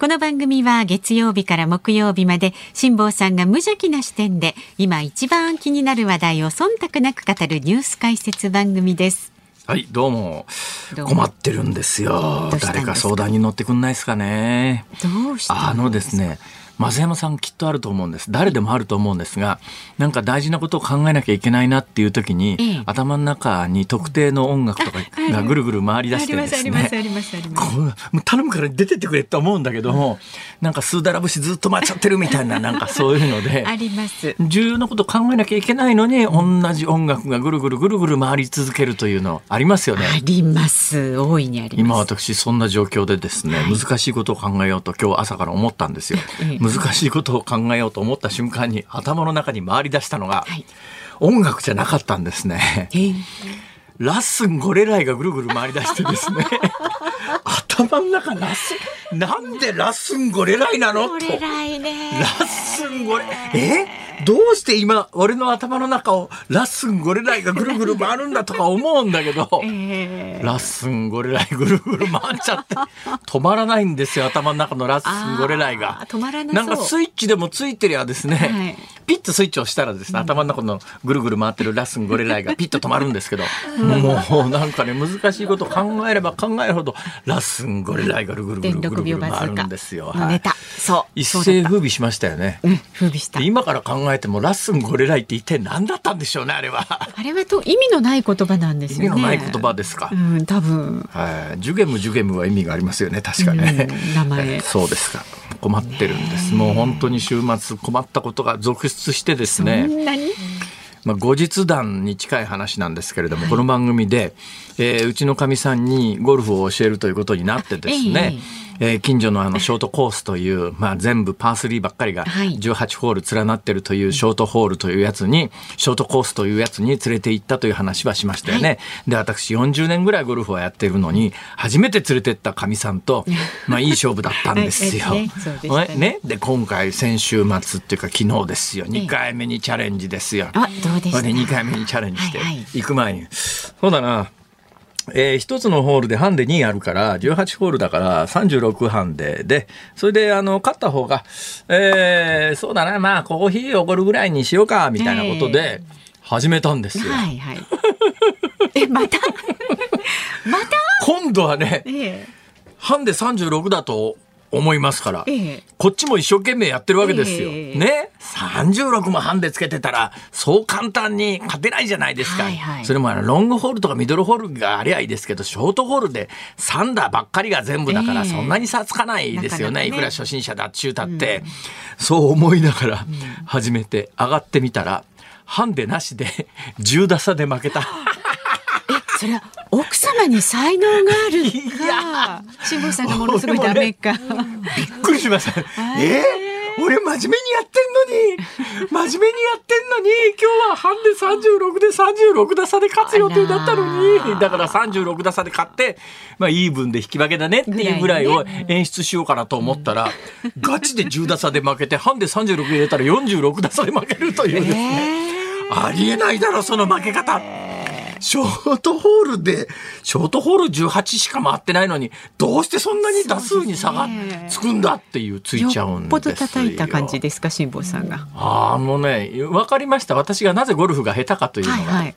この番組は月曜日から木曜日まで辛坊さんが無邪気な視点で今一番気になる話題を忖度なく語るニュース解説番組です。はいどうも。困ってるんですよ。誰か相談に乗ってくんないですかね。どうしたあのですね増山さんきっとあると思うんです誰でもあると思うんですがなんか大事なことを考えなきゃいけないなっていう時に、ええ頭の中に特定の音楽とかがぐるぐる回り出してですね頼むから出てってくれって思うんだけども、なんかスーダラ節ずっと回っちゃってるみたいな、なんかそういうので、あります。重要なこと考えなきゃいけないのに、同じ音楽がぐるぐるぐるぐる回り続けるというのありますよね。あります。大いにあります。今私そんな状況でですね、難しいことを考えようと今日朝から思ったんですよ。ええ難しいことを考えようと思った瞬間に頭の中に回り出したのが、はい。音楽じゃなかったんですね。え。ーラッスンゴレライがぐるぐる回り出してですね 頭の中ラッスンなんでラッスンゴレライなの？こと。ラッスンゴレえ？どうして今俺の頭の中をラッスンゴレライがぐるぐる回るんだとか思うんだけど、えーラッスンゴレライぐるぐる回っちゃって。止まらないんですよ頭の中のラッスンゴレライが。止まらななんかスイッチでもついてりゃですね、はい。ピッとスイッチを押したらですね頭の中のぐるぐる回ってるラッスンゴレライが ピッと止まるんですけど、もうなんかね難しいことを考えれば考えるほどラッスンゴレライがぐるぐるぐる電ぐる回るんですよ。のネタ。そう。一そうだった世風靡しましたよね。うん、風靡したで。今から考えてもラッスンゴレライって一体何だったんでしょうねあれは。あれはと意味のない言葉なんですよね。意味のない言葉ですかう。ん、多分。はい、ジュゲムジュゲムは意味がありますよね確かね、うん名前えそうですか困ってるんですもう本当に週末困ったことが続出してですそねんなに？まあ、後日談に近い話なんですけれども、この番組で、えーうちのかみさんにゴルフを教えるということになってですね、えー近所のあのショートコースという、まあ、全部パー3ばっかりがはい。18ホール連なってるというショートホールというやつに、ショートコースというやつに連れて行ったという話はしましたよね。で、私40年ぐらいゴルフをやってるのに、初めて連れてったかみさんと、まあいい勝負だったんですよ。はい。ねね。ね？で、今回先週末っていうか昨日ですよ。2回目にチャレンジですよ。あ、どうでした？これ2回目にチャレンジして。はいはい。行く前に、そうだな、えー一つのホールでハンデ2あるから、18ホールだから36ハンデで、それで、あの、勝った方が、えーそうだな、まあ、コーヒーおごるぐらいにしようか、みたいなことで、始めたんですよ。はいはい。え、また？また？今度はね、えハンデ36だと思いますから、ええこっちも一生懸命やってるわけですよ。ええね。36もハンデつけてたら、そう簡単に勝てないじゃないですか。はいはいそれもあの、ロングホールとかミドルホールがありゃいいですけど、ショートホールで3打ばっかりが全部だから、ええそんなに差つかないですよね。ねいくら初心者だっちゅうたって、そう思いながら始めて上がってみたら、ハンデなしで10打差で負けた。え、それは奥様に才能があるいか。辛坊さんがものすごいダメか。びっくりしました。え？ー俺真面目にやってんのに、真面目にやってんのに、今日はハンデ36で36打差で勝つ予定だったのに、だから36打差で勝って、まあイーブンで引き分けだねっていうぐらいを演出しようかなと思ったら、ガチで10打差で負けて、ハンデ36入れたら46打差で負けるというですね。ありえないだろ、その負け方。ショートホールで、ショートホール18しか回ってないのに、どうしてそんなに打数に差がつくんだっていう、ついちゃうんですよ。よっぽど叩いた感じですか、辛坊さんが。ああ、もうね、わかりました。私がなぜゴルフが下手かというのが。はいはい。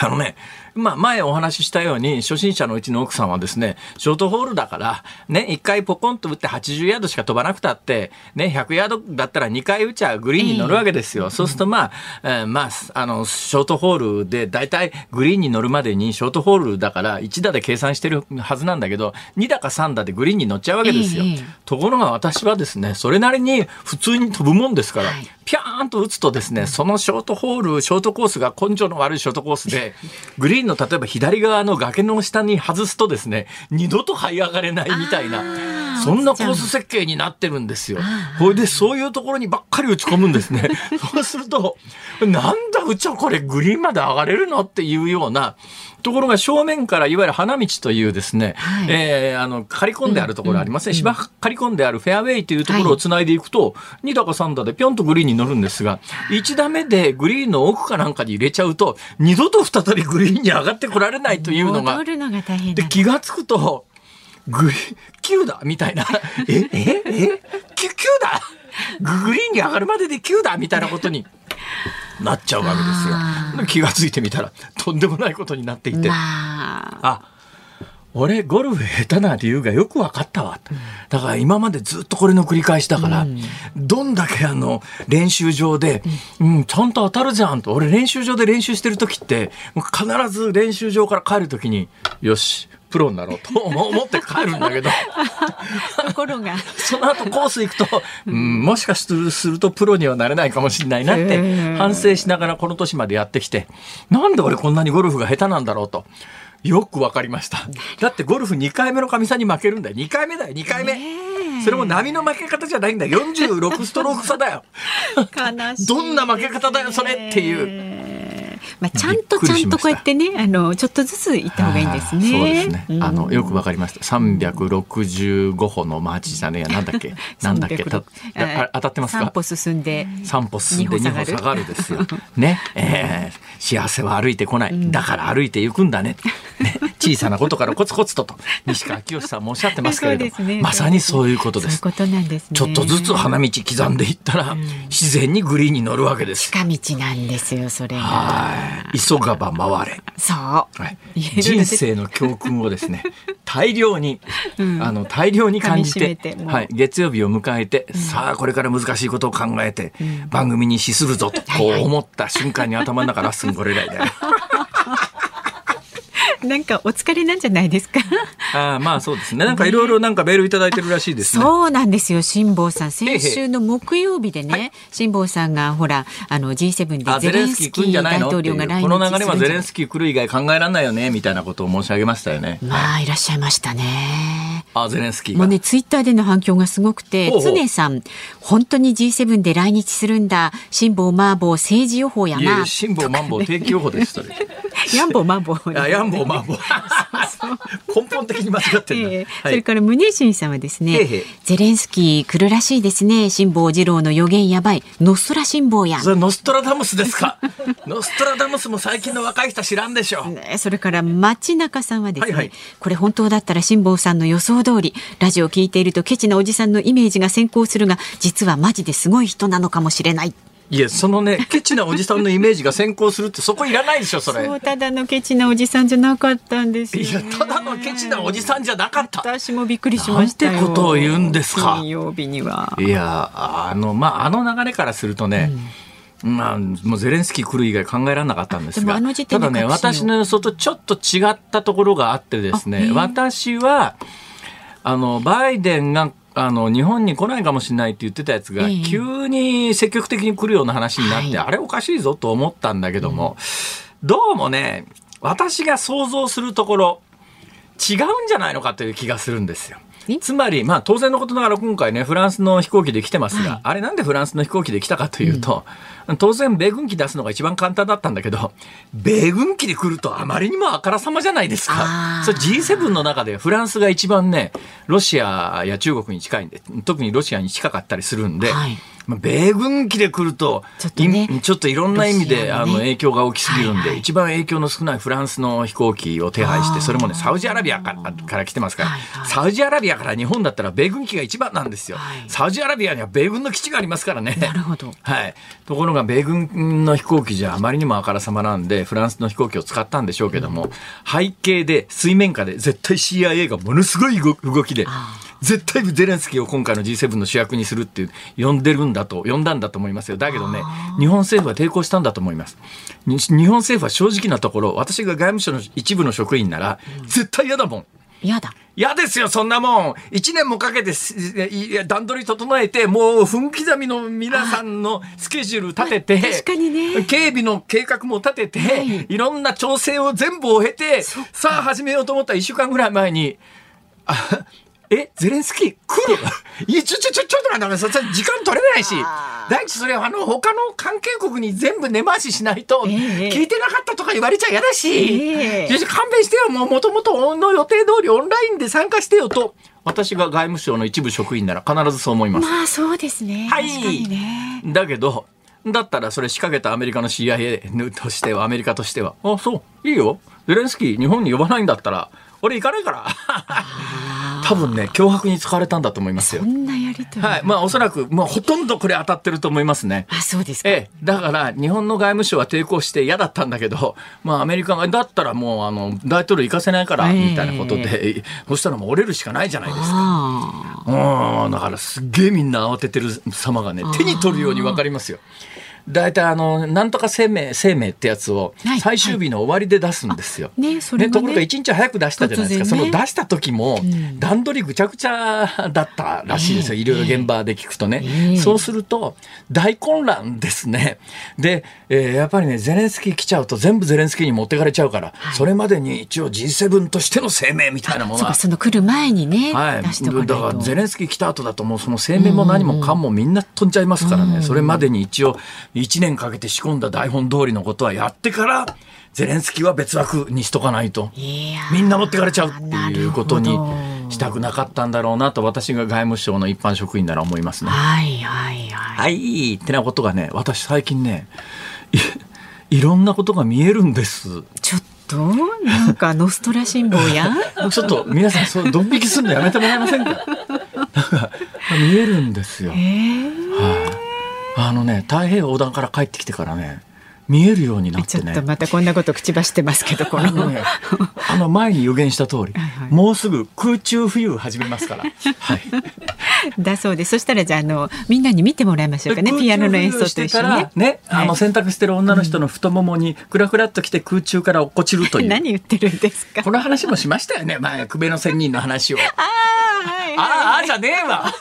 あのね、まあ、前お話ししたように、初心者のうちの奥さんはですね、ショートホールだから、ね、1回ポコンと打って80ヤードしか飛ばなくたって、ね、100ヤードだったら2回打ちゃグリーンに乗るわけですよ。そうするとまあ、えーまあ、あの、ショートホールで、だいたいグリーンに乗るまでに、ショートホールだから1打で計算してるはずなんだけど、2打か3打でグリーンに乗っちゃうわけですよ。ええところが私はですね、それなりに普通に飛ぶもんですから、はいピャーンと打つとですね、そのショートホール、ショートコースが根性の悪いショートコースで、グリーンの例えば左側の崖の下に外すとですね、二度と這い上がれないみたいな、そんなコース設計になってるんですよ。ほいで、そういうところにばっかり打ち込むんですね。そうすると、なんだ、うちはこれグリーンまで上がれるの？っていうような、ところが正面からいわゆる花道というですね、はい、えー、あの、刈り込んであるところありますね。芝、刈り込んであるフェアウェイというところをつないでいくと、はい、2打か3打でぴょんとグリーンに乗るんですが、1打目でグリーンの奥かなんかに入れちゃうと、二度と再びグリーンに上がってこられないというのが、のがで気がつくと、グリ9だみたいな。え、え、え ?9 だグリーンに上がるまでで9だみたいなことになっちゃうわけですよ。気が付いてみたらとんでもないことになっていて。あ。俺ゴルフ下手な理由がよく分かったわ、だから今までずっとこれの繰り返しだから、うん、どんだけあの練習場で、うん、ちゃんと当たるじゃんと。俺練習場で練習してる時って必ず練習場から帰る時によしプロになろうと思って帰るんだけどところがその後コース行くと、うん、もしかするとプロにはなれないかもしれないなって反省しながらこの年までやってきてなんで俺こんなにゴルフが下手なんだろうと。よくわかりました。だってゴルフ2回目のかみさんに負けるんだよ。2回目だよ、2回目。それも波の負け方じゃないんだよ。46ストローク差だよ。悲しい。どんな負け方だよ、それっていう。まあ、ちゃんとちゃんとこうやってねあのちょっとずつ行った方がいいんですね。そうですね、あのよくわかりました。365歩のマーチじゃねえや なんだっけ？なんだっけ？た当たってますか？3歩進んで。3歩進んで2歩下がる。ですよ。ね、えー、幸せは歩いてこない、だから歩いていくんだね。ね。小さなことからコツコツとと。西川きよしさんもおっしゃってますけれど、ね、まさにそういうことです。そういうことなんです、ね、ちょっとずつ花道刻んでいったら、うん、自然にグリーンに乗るわけです。近道なんですよそれが。急がば回れ。そう。はい、人生の教訓をですね、大量に、うん、あの大量に感じて、てはい、月曜日を迎えて、うん、さあこれから難しいことを考えて、うん、番組に資するぞとこう思った瞬間に頭の中ラッスンこれ以来だよ。なんかお疲れなんじゃないですか？あまあそうですね。なんかいろいろなんかメールいただいてるらしいです、ね、そうなんですよ。辛坊さん、先週の木曜日でね、辛坊さんがほらあの G7 でゼレンスキー大統領が来日この流れはゼレンスキー来る以外考えられないよねみたいなことを申し上げましたよね。まあいらっしゃいましたね。あゼレンスキーもうねツイッターでの反響がすごくて常さん本当に G7 で来日するんだ。辛坊マーボー政治予報やな。辛坊マンボウ定期予報ですそれ。ヤンボーマンボウあヤンボーマンボウ根本的に間違ってる、えーそれから宗新さんはですね、ゼレンスキー来るらしいですね。辛坊治郎の予言やばい。ノストラ辛坊やそれノストラダムスですか？ノストラダムスも最近の若い人知らんでしょう、ね、それから町中さんはですね、はいはい、これ本当だったら辛坊さんの予想通りラジオ聞いているとケチなおじさんのイメージが先行するが実はマジですごい人なのかもしれないいや、そのね、ケチなおじさんのイメージが先行するって、そこいらないでしょ、それ。そう、ただのケチなおじさんじゃなかったんですいや、ただのケチなおじさんじゃなかった。私もびっくりしましたなんてことを言うんですか。金曜日には。いや、あの、まあ、あの流れからするとね、うん、まあ、もうゼレンスキー来る以外考えられなかったんですが、ただね、私の予想とちょっと違ったところがあってですね、私は、あの、バイデンがあの日本に来ないかもしれないって言ってたやつが、急に積極的に来るような話になって、あれおかしいぞと思ったんだけども、どうもね私が想像するところ違うんじゃないのかという気がするんですよ。つまり、まあ、当然のことながら今回ねフランスの飛行機で来てますが、はい、あれなんでフランスの飛行機で来たかというと、うん、当然米軍機出すのが一番簡単だったんだけど米軍機で来るとあまりにもあからさまじゃないですか。それ G7 の中でフランスが一番ねロシアや中国に近いんで特にロシアに近かったりするんで。はい。まあ、米軍機で来るとちょっと、ね、ちょっといろんな意味で、ね、あの影響が大きすぎるんで、はいはい、一番影響の少ないフランスの飛行機を手配してそれもねサウジアラビアからから来てますから、はいはい、サウジアラビアから日本だったら米軍機が一番なんですよ、はい、サウジアラビアには米軍の基地がありますからね。なるほど、はい、ところが米軍の飛行機じゃあまりにもあからさまなんでフランスの飛行機を使ったんでしょうけども、うん、背景で水面下で絶対 CIA がものすごい動きで。絶対ゼレンスキーを今回の G7 の主役にするって呼んでるんだと呼んだんだと思いますよ。だけどね日本政府は抵抗したんだと思います。日本政府は正直なところ私が外務省の一部の職員なら、絶対嫌だもん嫌だ嫌ですよ、そんなもん。1年もかけて段取り整えて、もう分刻みの皆さんのスケジュール立てて、確かにね。警備の計画も立てて、はい、いろんな調整を全部を経て、さあ始めようと思った1週間ぐらい前に、え、ゼレンスキー来る？いや、ちょ、ちょ、ちょ、ちょっと待って、そ時間取れないし。第一、それはあの、他の関係国に全部根回ししないと、聞いてなかったとか言われちゃ嫌だし、えー、勘弁してよ、もう、もともとの予定通りオンラインで参加してよと。私が外務省の一部職員なら必ずそう思います。まあそうですね。はい。ね、だけど、だったらそれ仕掛けたアメリカの CIA としては、アメリカとしては、あ、そう、いいよ。ゼレンスキー日本に呼ばないんだったら、俺行かないから。多分ね、脅迫に使われたんだと思いますよ。そんなやりとり。はい。まあ、おそらく、まあ、ほとんどこれ当たってると思いますね。あ、そうですか。ええ。だから、日本の外務省は抵抗して嫌だったんだけど、まあ、アメリカが、だったらもう、あの、大統領行かせないから、みたいなことで、えー、そしたらもう折れるしかないじゃないですか。うん。だから、すっげえみんな慌ててる様がね、手に取るようにわかりますよ。大体あの、なんとか生命、生命ってやつを最終日の終わりで出すんですよ。ね、それ、ね、ところが1日早く出したじゃないですか。ね、その出した時も、段取りぐちゃぐちゃだったらしいですよ。いろいろ現場で聞くとね。えー、そうすると、大混乱ですね。で、えー、やっぱりね、ゼレンスキー来ちゃうと全部ゼレンスキーに持ってかれちゃうから、はい、それまでに一応 G7 としての声明みたいなものは。その来る前にね、はい、だからゼレンスキー来た後だともうその声明も何もかんもみんな飛んじゃいますからね。それまでに一応1年かけて仕込んだ台本通りのことはやってから、ゼレンスキーは別枠にしとかないと、みんな持ってかれちゃうっていうことにしたくなかったんだろうなと、私が外務省の一般職員なら思いますね。はいはいはい。はい、ってなことがね、私最近ね、い ろんなことが見えるんです。ちょっとなんかノストラ辛抱や？ちょっと皆さんそうドン引きするのやめてもらえませんか？見えるんですよ。はい、ああのね太平洋横断から帰ってきてからね見えるようになってね。ちょっとまたこんなこと口走ってますけど、この。ね、あの前に予言した通り、はいはい、もうすぐ空中浮遊始めますから。はい。だそうです。そしたらじゃあ、あの、みんなに見てもらいましょうかね、ピアノの演奏と一緒にね。ね、あの、洗濯してる女の人の太ももに、くらくらっと来て空中から落っこちるという。何言ってるんですか？この話もしましたよね、前、久米の仙人の話を。ああ、はい、ああ、じゃねえわ。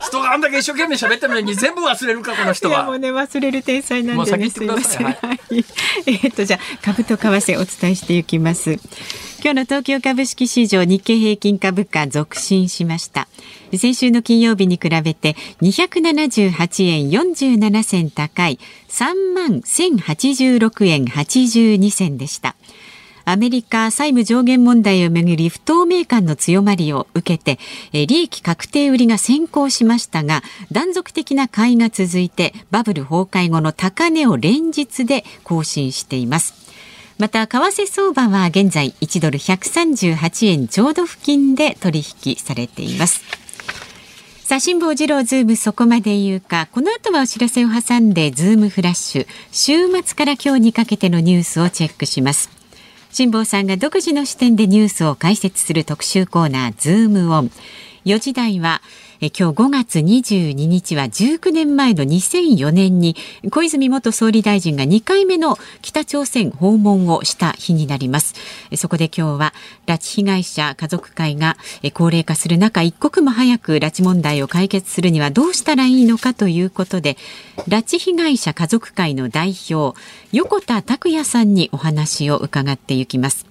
人があんだけ一生懸命喋ってるのに全部忘れるか、この人は。もうね、忘れる天才なんでね、すいまはい、えっと、じゃ株と為替お伝えしてい。きます。今日の東京株式市場日経平均株価続伸しました。先週の金曜日に比べて278円47銭高い。3万1086円82銭でした。アメリカ債務上限問題をめぐり不透明感の強まりを受けて利益確定売りが先行しましたが断続的な買いが続いてバブル崩壊後の高値を連日で更新しています。また為替相場は現在1ドル138円ちょうど付近で取引されています。さあ、辛坊治郎ズームそこまで言うか、この後はお知らせを挟んで、ズームフラッシュ、週末から今日にかけてのニュースをチェックします。辛坊さんが独自の視点でニュースを解説する特集コーナーズームオン。4時台はえ今日5月22日は19年前の2004年に小泉元総理大臣が2回目の北朝鮮訪問をした日になります。そこで今日は拉致被害者家族会が高齢化する中一刻も早く拉致問題を解決するにはどうしたらいいのかということで拉致被害者家族会の代表横田拓也さんにお話を伺っていきます。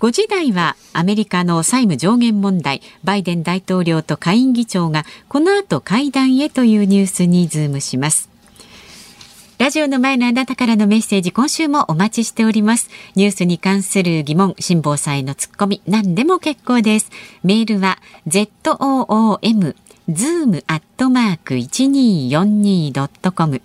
5時台はアメリカの債務上限問題バイデン大統領と下院議長がこの後会談へというニュースにズームします。ラジオの前のあなたからのメッセージ今週もお待ちしております。ニュースに関する疑問辛坊さんへのツッコミ何でも結構です。メールは zoom zoom アットマーク 1242.com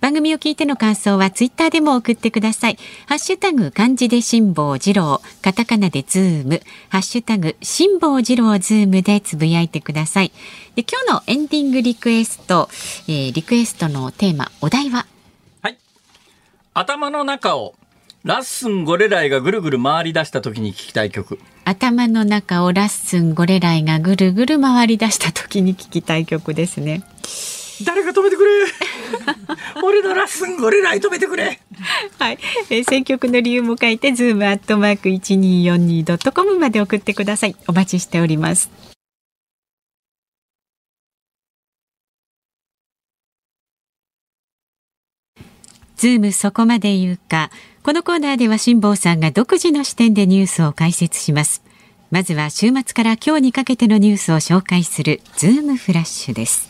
番組を聞いての感想はツイッターでも送ってください。ハッシュタグ漢字で辛坊治郎、カタカナでズーム、ハッシュタグ辛坊治郎ズームでつぶやいてください。で今日のエンディングリクエスト、えー、リクエストのテーマ、お題は？はい。頭の中をラッスンゴレライがぐるぐる回り出した時に聞きたい曲。頭の中をラッスンゴレライがぐるぐる回り出した時に聞きたい曲ですね。誰か止めてくれ？俺のラッスンゴレライ止めてくれ。はい、えー、選曲の理由も書いてズームアットマーク一二四二ドットコムまで送ってください。お待ちしております。ズームそこまで言うか。このコーナーでは辛坊さんが独自の視点でニュースを解説します。まずは週末から今日にかけてのニュースを紹介するズームフラッシュです。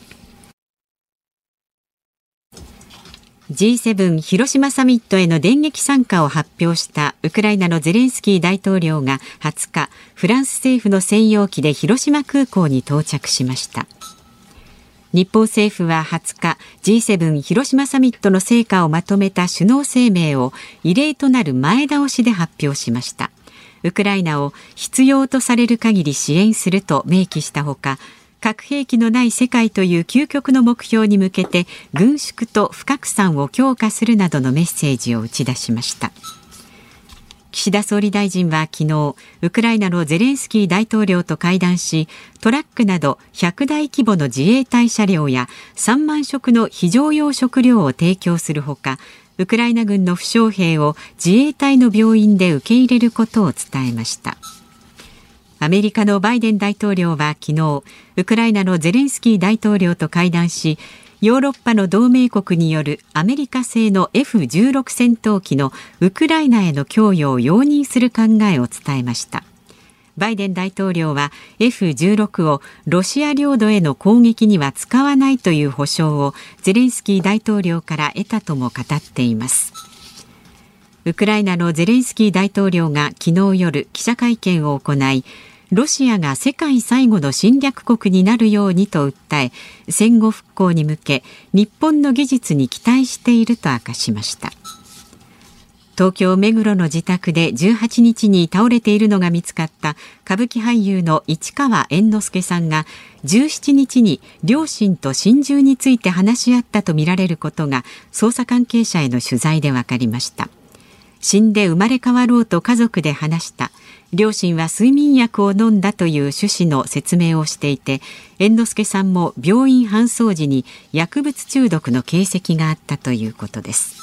G7 広島サミットへの電撃参加を発表したウクライナのゼレンスキー大統領が20日フランス政府の専用機で広島空港に到着しました。日本政府は20日 G7 広島サミットの成果をまとめた首脳声明を異例となる前倒しで発表しました。ウクライナを必要とされる限り支援すると明記したほか核兵器のない世界という究極の目標に向けて軍縮と不拡散を強化するなどのメッセージを打ち出しました。岸田総理大臣は昨日ウクライナのゼレンスキー大統領と会談しトラックなど100台規模の自衛隊車両や3万食の非常用食料を提供するほかウクライナ軍の負傷兵を自衛隊の病院で受け入れることを伝えました。アメリカのバイデン大統領は昨日ウクライナのゼレンスキー大統領と会談しヨーロッパの同盟国によるアメリカ製の F16 戦闘機のウクライナへの供与を容認する考えを伝えました。バイデン大統領は F16 をロシア領土への攻撃には使わないという保証をゼレンスキー大統領から得たとも語っています。ウクライナのゼレンスキー大統領が昨日夜記者会見を行いロシアが世界最後の侵略国になるようにと訴え戦後復興に向け日本の技術に期待していると明かしました。東京目黒の自宅で18日に倒れているのが見つかった歌舞伎俳優の市川猿之助さんが17日に両親と心中について話し合ったとみられることが捜査関係者への取材で分かりました。死んで生まれ変わろうと家族で話した。両親は睡眠薬を飲んだという趣旨の説明をしていて猿之助さんも病院搬送時に薬物中毒の形跡があったということです。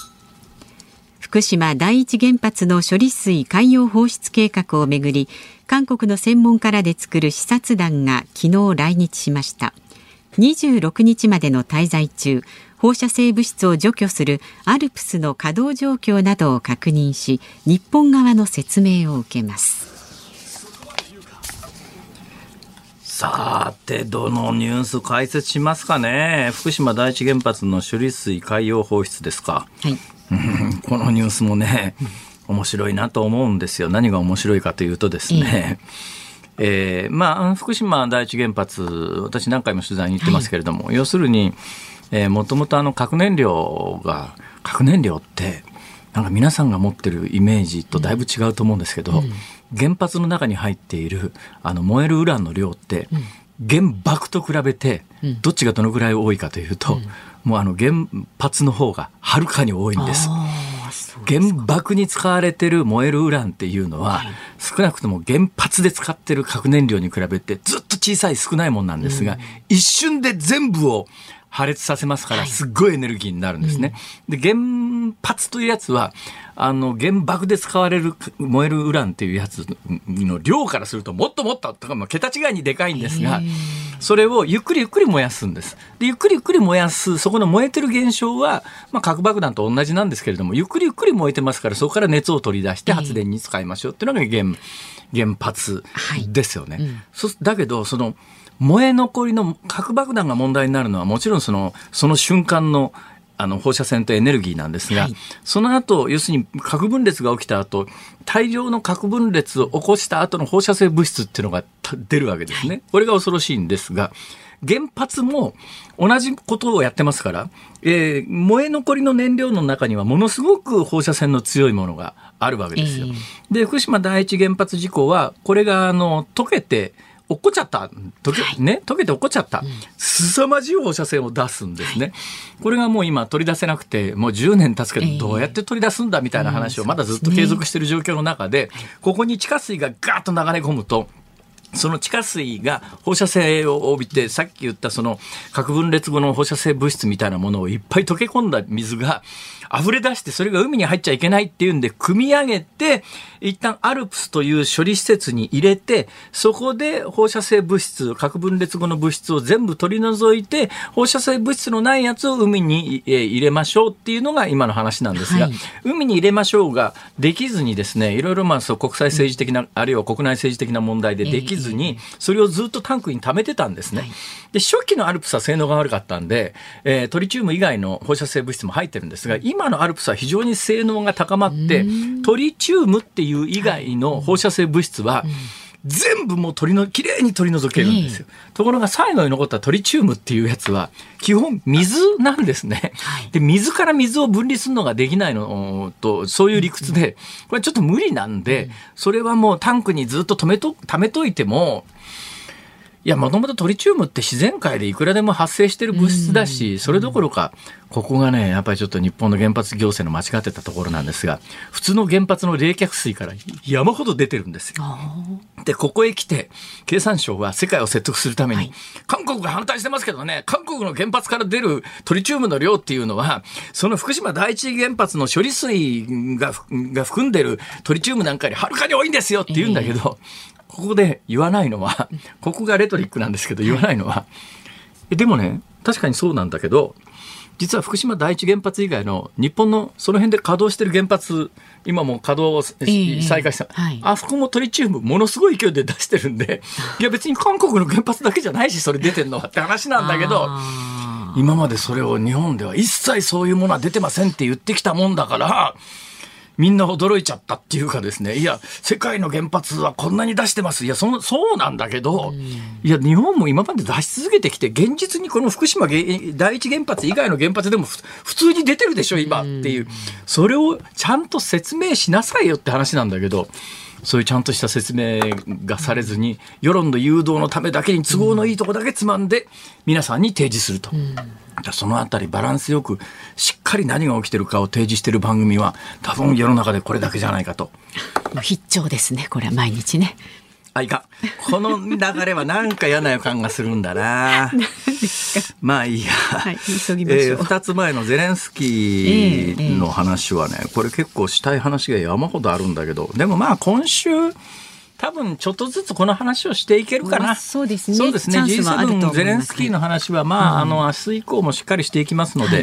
福島第一原発の処理水海洋放出計画をめぐり韓国の専門家らで作る視察団が昨日来日しました。26日までの滞在中放射性物質を除去するアルプスの稼働状況などを確認し日本側の説明を受けますさて、どのニュース解説しますかね。福島第一原発の処理水海洋放出ですか。はい、このニュースもね、面白いなと思うんですよ。何が面白いかというとですね。えー、まあ、福島第一原発、私何回も取材に行ってますけれども、はい、要するに、えー、もともとあの核燃料が、核燃料って、なんか皆さんが持ってるイメージとだいぶ違うと思うんですけど、うん。原発の中に入っているあの燃えるウランの量って、原爆と比べてどっちがどのぐらい多いかというと、もうあの原発の方がはるかに多いんです。原爆に使われてる燃えるウランっていうのは、少なくとも原発で使ってる核燃料に比べてずっと小さい少ないもんなんですが、一瞬で全部を破裂させますから、すっごいエネルギーになるんですね。で、原発というやつは、あの、原爆で使われる燃えるウランっていうやつの量からするともっともっと、とか、まあ、桁違いにでかいんですが、それをゆっくりゆっくり燃やすんです。で、ゆっくりゆっくり燃やす、そこの燃えてる現象は、まあ、核爆弾と同じなんですけれども、ゆっくりゆっくり燃えてますから、そこから熱を取り出して発電に使いましょうっていうのが原、原発ですよね。はいうん、そだけど、その、燃え残りの核爆弾が問題になるのはもちろんそのその瞬間のあの放射線とエネルギーなんですが、はい、その後要するに核分裂が起きた後大量の核分裂を起こした後の放射性物質っていうのが出るわけですね、はい、これが恐ろしいんですが原発も同じことをやってますから、えー、燃え残りの燃料の中にはものすごく放射線の強いものがあるわけですよ。えー、で福島第一原発事故はこれがあの溶けて落っこっちゃった。溶け、はい、ね、溶けて落っこっちゃった。凄まじい放射線を出すんですね。これがもう今取り出せなくて、もう10年経つけど、どうやって取り出すんだみたいな話をまだずっと継続している状況の中で、ここに地下水がガーッと流れ込むと、その地下水が放射性を帯びて、さっき言ったその核分裂後の放射性物質みたいなものをいっぱい溶け込んだ水が溢れ出して、それが海に入っちゃいけないっていうんで、組み上げて、一旦アルプスという処理施設に入れて、そこで放射性物質、核分裂後の物質を全部取り除いて、放射性物質のないやつを海に入れましょうっていうのが今の話なんですが、はい、海に入れましょうができずにですね、いろいろまあそう国際政治的な、あるいは国内政治的な問題でできずに、それをずっとタンクに溜めてたんですね。で、初期のアルプスは性能が悪かったんで、えー、トリチウム以外の放射性物質も入ってるんですが、今のアルプスは非常に性能が高まって、トリチウムっていう以外の放射性物質は、全部もう取りのきれいに取り除けるんですよ、ところが最後に残ったトリチウムっていうやつは基本水なんですね、はい、で水から水を分離するのができないのとそういう理屈でこれちょっと無理なんで、それはもうタンクにずっと止めと貯めといてもいや、もともとトリチウムって自然界でいくらでも発生してる物質だし、それどころか、ここがね、やっぱりちょっと日本の原発行政の間違ってたところなんですが、普通の原発の冷却水から山ほど出てるんですよ。で、ここへ来て、経産省は世界を説得するために、はい、韓国が反対してますけどね、韓国の原発から出るトリチウムの量っていうのは、その福島第一原発の処理水がが含んでるトリチウムなんかよりはるかに多いんですよって言うんだけど、ここで言わないのは、ここがレトリックなんですけど、言わないのは、でもね、確かにそうなんだけど、実は福島第一原発以外の日本のその辺で稼働してる原発、今も稼働を再開した、えーはい、あそこもトリチウムものすごい勢いで出してるんで、い。や別に韓国の原発だけじゃないし、それ出てんのはって話なんだけど、今までそれを日本では一切そういうものは出てませんって言ってきたもんだから、みんな驚いちゃったっていうかですね、いや、世界の原発はこんなに出してます。いや、そそうなんだけど、いや、日本も今まで出し続けてきて、現実にこの福島第一原発以外の原発でも普通に出てるでしょ、今っていう。それをちゃんと説明しなさいよって話なんだけど、そういうちゃんとした説明がされずに、世論の誘導のためだけに都合のいいとこだけつまんで、皆さんに提示すると。そのあたりバランスよくしっかり何が起きてるかを提示している番組は多分世の中でこれだけじゃないかと。必聴ですねこれは毎日ね。あいかこの流れはなんか嫌な予感がするんだな。まあいいや。はい、急ぎましょう。えー、2つ前のゼレンスキーの話はね、これ結構したい話が山ほどあるんだけど、でもまあ今週、多分ちょっとずつこの話をしていけるかな。そうですね。そうですね。G7 ゼレンスキーの話は、まあ、うん、あの、明日以降もしっかりしていきますので、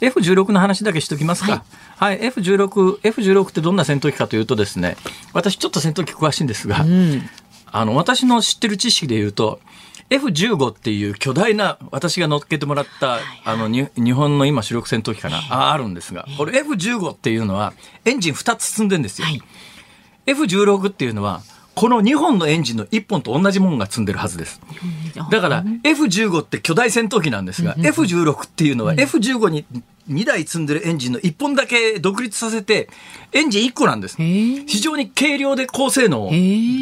はい、F16 の話だけしときますか。はい、はい、F16、F16 ってどんな戦闘機かというとですね、私ちょっと戦闘機詳しいんですが、うん、あの、私の知ってる知識で言うと、F15 っていう巨大な私が乗っけてもらった、あの日本の今主力戦闘機かな、ああるんですが、これ F15 っていうのはエンジン2つ積んでんですよ。はい、F16 っていうのはこの2本のエンジンの1本と同じものが積んでるはずです。だから F15 って巨大戦闘機なんですが、F16 っていうのは F15 に2台積んでるエンジンの1本だけ独立させて、エンジン1個なんです。非常に軽量で高性能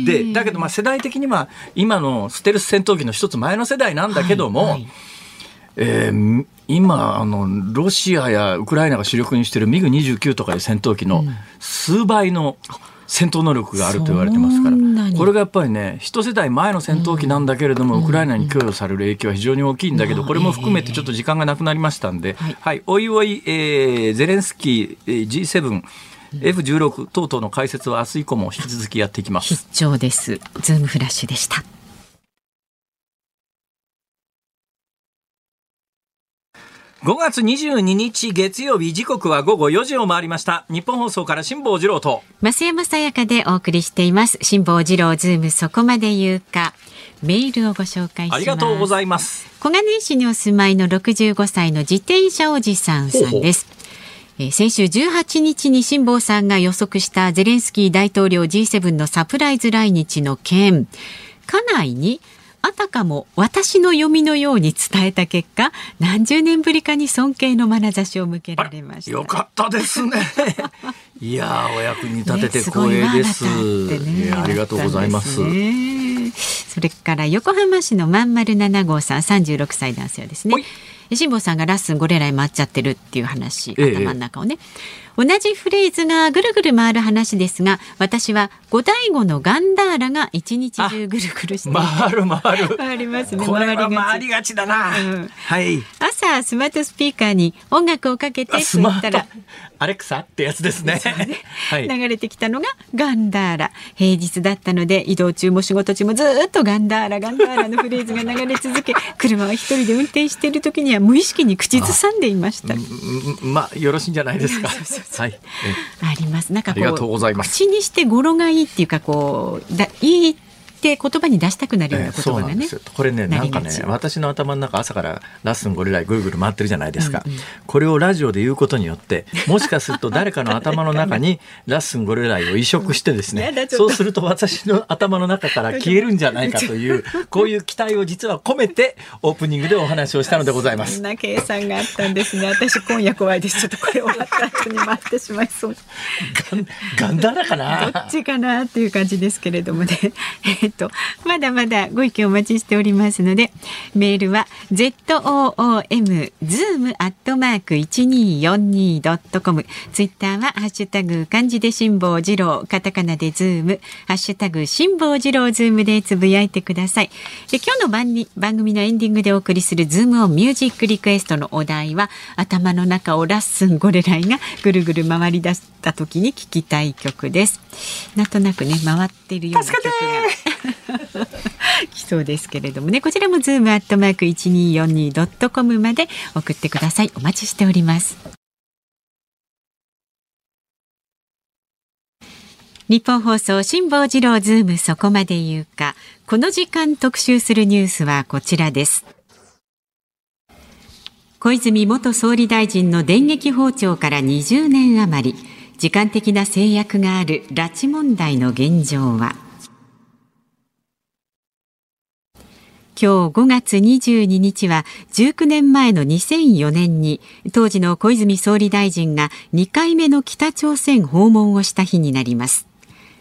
で、だけどまあ世代的には今のステルス戦闘機の一つ前の世代なんだけども、はいはい、えー、今あの、ロシアやウクライナが主力にしてるミグ29とかいう戦闘機の数倍の、うん戦闘能力があると言われてますから、これがやっぱりね、一世代前の戦闘機なんだけれども、ウクライナに供与される影響は非常に大きいんだけど、これも含めてちょっと時間がなくなりましたんで、はい、おいおい、えー、ゼレンスキー、G7、F16 等々の解説は明日以降も引き続きやっていきます。必聴です。ズームフラッシュでした。5月22日月曜日時刻は午後4時を回りました。ニッポン放送から辛坊治郎と。増山さやかでお送りしています。辛坊治郎ズームそこまで言うか。メールをご紹介します。ありがとうございます。小金井市にお住まいの65歳の自転車おじさんさんです。え先週18日に辛坊さんが予測したゼレンスキー大統領 G7 のサプライズ来日の件。家内にあたかも私の読みのように伝えた結果何十年ぶりかに尊敬の眼差しを向けられました。よかったですね。いやお役に立てて光栄です、ね、ありがとうございます、それから横浜市のまんまる7号さん36歳男性ですね辛坊さんがラッスンゴレライ回っちゃってるっていう話、ええ頭の中をね。同じフレーズがぐるぐる回る話ですが、私は五醍醐のガンダーラが一日中ぐるぐるして回る回る。回りますね。これは回りがち回りがちだな。うんはい。朝スマートスピーカーに音楽をかけてと言ったら。アレクサってやつですね。はい。流れてきたのがガンダーラ平日だったので移動中も仕事中もずーっとガンダーラガンダーラのフレーズが流れ続け 車は一人で運転している時には無意識に口ずさんでいました。うんまあよろしいんじゃないですか？はい。えあります。なんかこうございます。口にして語呂がいいっていうかこうだいいって言葉に出したくなるような言葉がね。これね、なんかね私の頭の中朝からラッスンゴリライぐるぐる回ってるじゃないですか。これをラジオで言うことによって、もしかすると誰かの頭の中にラッスンゴリライを移植してですねそうすると私の頭の中から消えるんじゃないかという、こういう期待を実は込めてオープニングでお話をしたのでございます。そんな計算があったんですね私今夜怖いですちょっとこれ終わった後に回ってしまいそうガンガンダーラかどなっちかなっていう感じですけれどもね。えっと、まだまだご意見お待ちしておりますので、メールは zoom zoom アットマーク 1242.com ツイッターはハッシュタグ漢字で辛坊治郎カタカナでズームハッシュタグ辛坊治郎ズームでつぶやいてください。で今日の番に番組のエンディングでお送りするズームオンミュージックリクエストのお題は頭の中をラッスンゴレライがぐるぐる回り出した時に聴きたい曲です。なんとなくね回っているような曲が来そうですけれどもね。こちらもズームアットマーク一二四二ドットコムまで送ってください。お待ちしております。ニッポン放送辛坊治郎ズームそこまで言うか。この時間特集するニュースはこちらです。小泉元総理大臣の電撃訪朝から20年余り。時間的な制約がある拉致問題の現状は。今日5月22日は19年前の2004年に当時の小泉総理大臣が2回目の北朝鮮訪問をした日になります。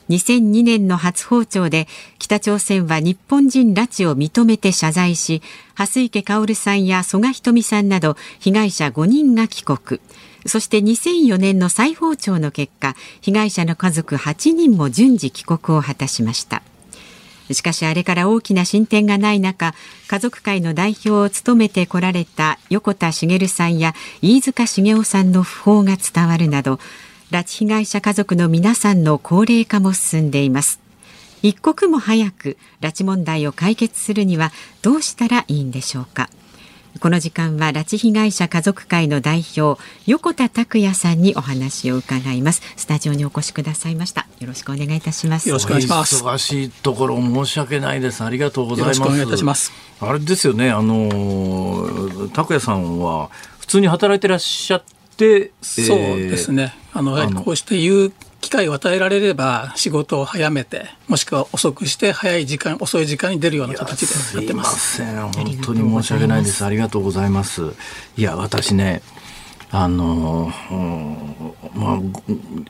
2002年の初訪朝で北朝鮮は日本人拉致を認めて謝罪し蓮池薫さんや曽我ひとみさんなど被害者5人が帰国。そして2004年の再訪朝の結果被害者の家族8人も順次帰国を果たしました。しかしあれから大きな進展がない中家族会の代表を務めてこられた横田茂さんや飯塚茂雄さんの訃報が伝わるなど拉致被害者家族の皆さんの高齢化も進んでいます。一刻も早く拉致問題を解決するにはどうしたらいいんでしょうか。この時間は拉致被害者家族会の代表横田拓也さんにお話を伺いますスタジオにお越しくださいましたよろしくお願いいたしますよろしくお願いします忙しいところ申し訳ないです。ありがとうございます。よろしくお願いいたします。あれですよね、あの拓也さんは普通に働いてらっしゃって、そうですね。あの、やはりこうして言う機会を与えられれば、仕事を早めて、もしくは遅くして、早い時間、遅い時間に出るような形でやってます。すいません、本当に申し訳ないです。ありがとうございます。いや、私ね、あの、うんまあ、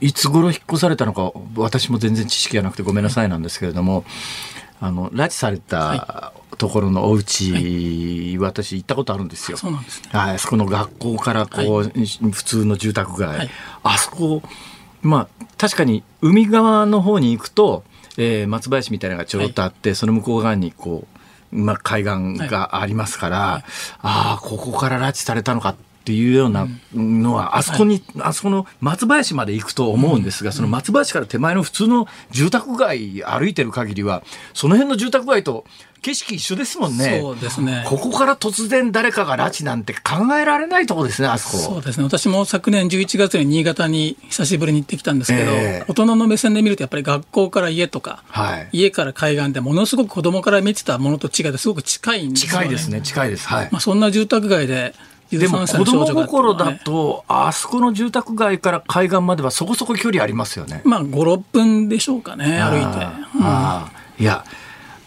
いつ頃引っ越されたのか、私も全然知識がなくてごめんなさいなんですけれども、あの、拉致されたところのお家、私行ったことあるんですよ。そうなんですね。はい、そこの学校からこう、普通の住宅街、はいあそこまあ確かに海側の方に行くと、えー松林みたいなのがちょろっとあって、その向こう側にこう、まあ、海岸がありますから、ああここから拉致されたのかっていうようなのは、あそこに、あそこの松林まで行くと思うんですが、その松林から手前の普通の住宅街歩いてる限りはその辺の住宅街と景色一緒ですもんね。そうですね。ここから突然誰かが拉致なんて考えられないとこですね、あそこ。そうですね。私も昨年11月に新潟に久しぶりに行ってきたんですけど、ええ大人の目線で見るとやっぱり学校から家とか、はい。家から海岸でものすごく子供から見てたものと違ってすごく近いんですよね。近いですね、近いです。はい。まあそんな住宅街で、でも13歳子供心だと、あそこの住宅街から海岸まではそこそこ距離ありますよね。まあ5、6分でしょうかね、歩いて。あーあーいや、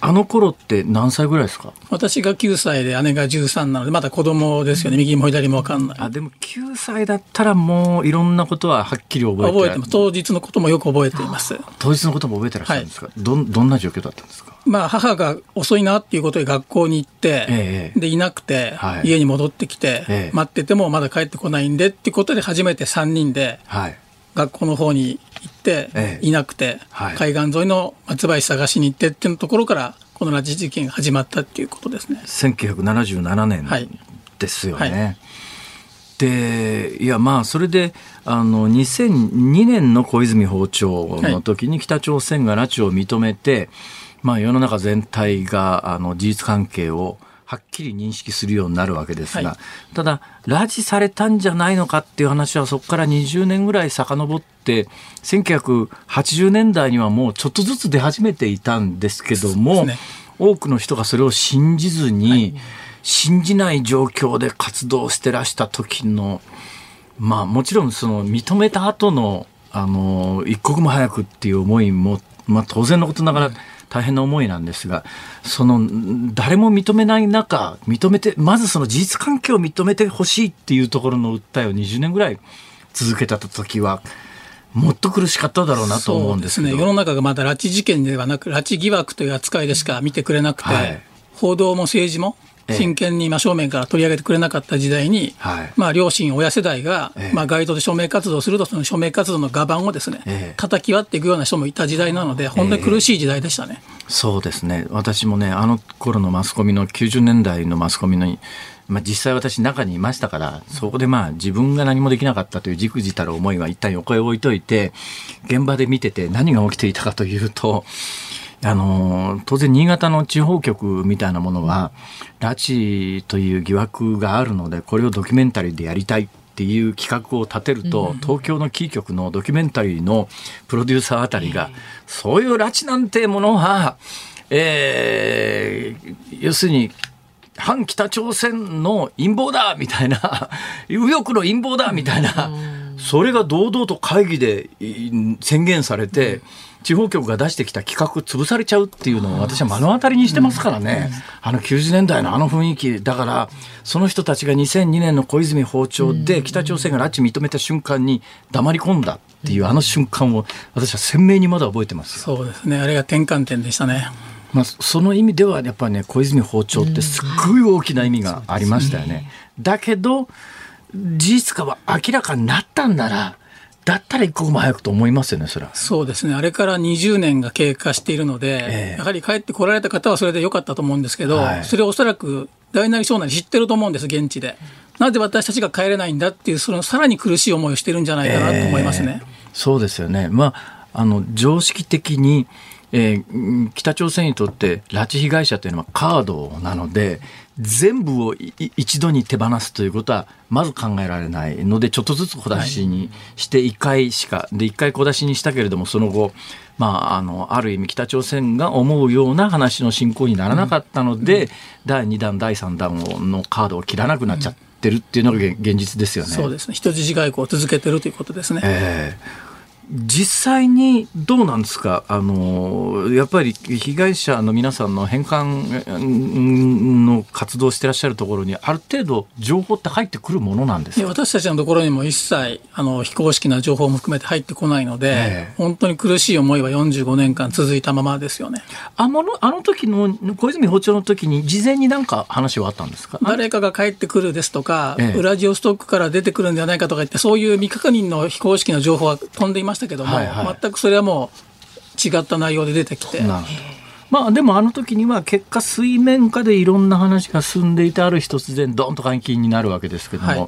あの頃って何歳ぐらいですか？私が9歳で姉が13なので、まだ子供ですよね。右も左も分かんない。あ、でも9歳だったらもういろんなことははっきり覚えて覚えてます。当日のこともよく覚えています。当日のことも覚えてらっしゃるんですか、どんどんな状況だったんですか？まあ、母が遅いなっていうことで学校に行って、ええで、いなくて、はい。家に戻ってきて、ええ。待っててもまだ帰ってこないんでってことで初めて3人ではい。学校の方に行って、ええ。いなくて、はい。海岸沿いの松林探しに行ってっていうところから、この拉致事件が始まったっていうことですね。1977年はい。ですよね。はい。でいやまあそれであの2002年の小泉訪朝の時に北朝鮮が拉致を認めて、まあ、世の中全体があの事実関係をはっきり認識するようになるわけですが、はい。ただ拉致されたんじゃないのかっていう話はそこから20年ぐらい遡って1980年代にはもうちょっとずつ出始めていたんですけども、ね。多くの人がそれを信じずに、信じない状況で活動してらした時のまあもちろんその認めた後のあの一刻も早くっていう思いも、まあ、当然のことながら大変な思いなんですがその誰も認めない中認めてまずその事実関係を認めてほしいっていうところの訴えを20年ぐらい続けた時はもっと苦しかっただろうなと思うんですけどそうね。世の中がまだ拉致事件ではなく、拉致疑惑という扱いでしか見てくれなくて、はい報道も政治もええ真剣に真正面から取り上げてくれなかった時代に、はい。まあ両親、親世代が、ええ。まあ街頭で署名活動をすると、その署名活動の画板をですね、ええ。叩き割っていくような人もいた時代なので、本当に苦しい時代でしたね。そうですね。私もねあの頃のマスコミの90年代のマスコミの、まあ、実際私中にいましたからそこでまあ自分が何もできなかったというじくじたる思いは一旦横へ置いといて現場で見てて何が起きていたかというとあの当然新潟の地方局みたいなものは拉致という疑惑があるのでこれをドキュメンタリーでやりたいっていう企画を立てると、東京のキー局のドキュメンタリーのプロデューサーあたりが、そういう拉致なんてものは、えー要するに反北朝鮮の陰謀だみたいな 右翼の陰謀だみたいな、それが堂々と会議でい宣言されて、地方局が出してきた企画潰されちゃうっていうのを私は目の当たりにしてますからね、あの90年代のあの雰囲気だからその人たちが2002年の小泉訪朝で北朝鮮が拉致認めた瞬間に黙り込んだっていうあの瞬間を私は鮮明にまだ覚えてますよ。そうですね。あれが転換点でしたね。まあ、その意味ではやっぱりね小泉訪朝ってすっごい大きな意味がありましたよね。だけど事実が明らかになったんならだったら一刻も早くと思いますよねそれは。そうですね。あれから20年が経過しているので、ええやはり帰ってこられた方はそれで良かったと思うんですけど、はいそれをおそらく大なり小なり知ってると思うんです、現地で。なぜ私たちが帰れないんだっていう、そのさらに苦しい思いをしてるんじゃないかなと思いますね。えーそうですよね。まあ、あの、常識的に、えーうん北朝鮮にとって拉致被害者というのはカードなので、全部をいい一度に手放すということはまず考えられないので、ちょっとずつ小出しにして1回しか、で、1回小出しにしたけれども、その後、まあ、あの、ある意味北朝鮮が思うような話の進行にならなかったので、第2弾、第3弾をのカードを切らなくなっちゃってるっていうのが現現実ですよね。そうですね。人質外交を続けてるということですね。ええ実際にどうなんですか？あのやっぱり被害者の皆さんの返還うんの活動してらっしゃるところにある程度情報って入ってくるものなんですか？で私たちのところにも一切あの非公式な情報も含めて入ってこないので、ええ。本当に苦しい思いは45年間続いたままですよね。あのあの時の小泉訪朝の時に事前に何か話はあったんですか？誰かが帰ってくるですとか、ええ。ウラジオストックから出てくるんではないかとか言って、そういう未確認の非公式な情報は飛んでいましたけども、はいはい。全くそれはもう違った内容で出てきて、まあでもあの時には結果水面下でいろんな話が進んでいてある日突然ドンと換金になるわけですけども、はい。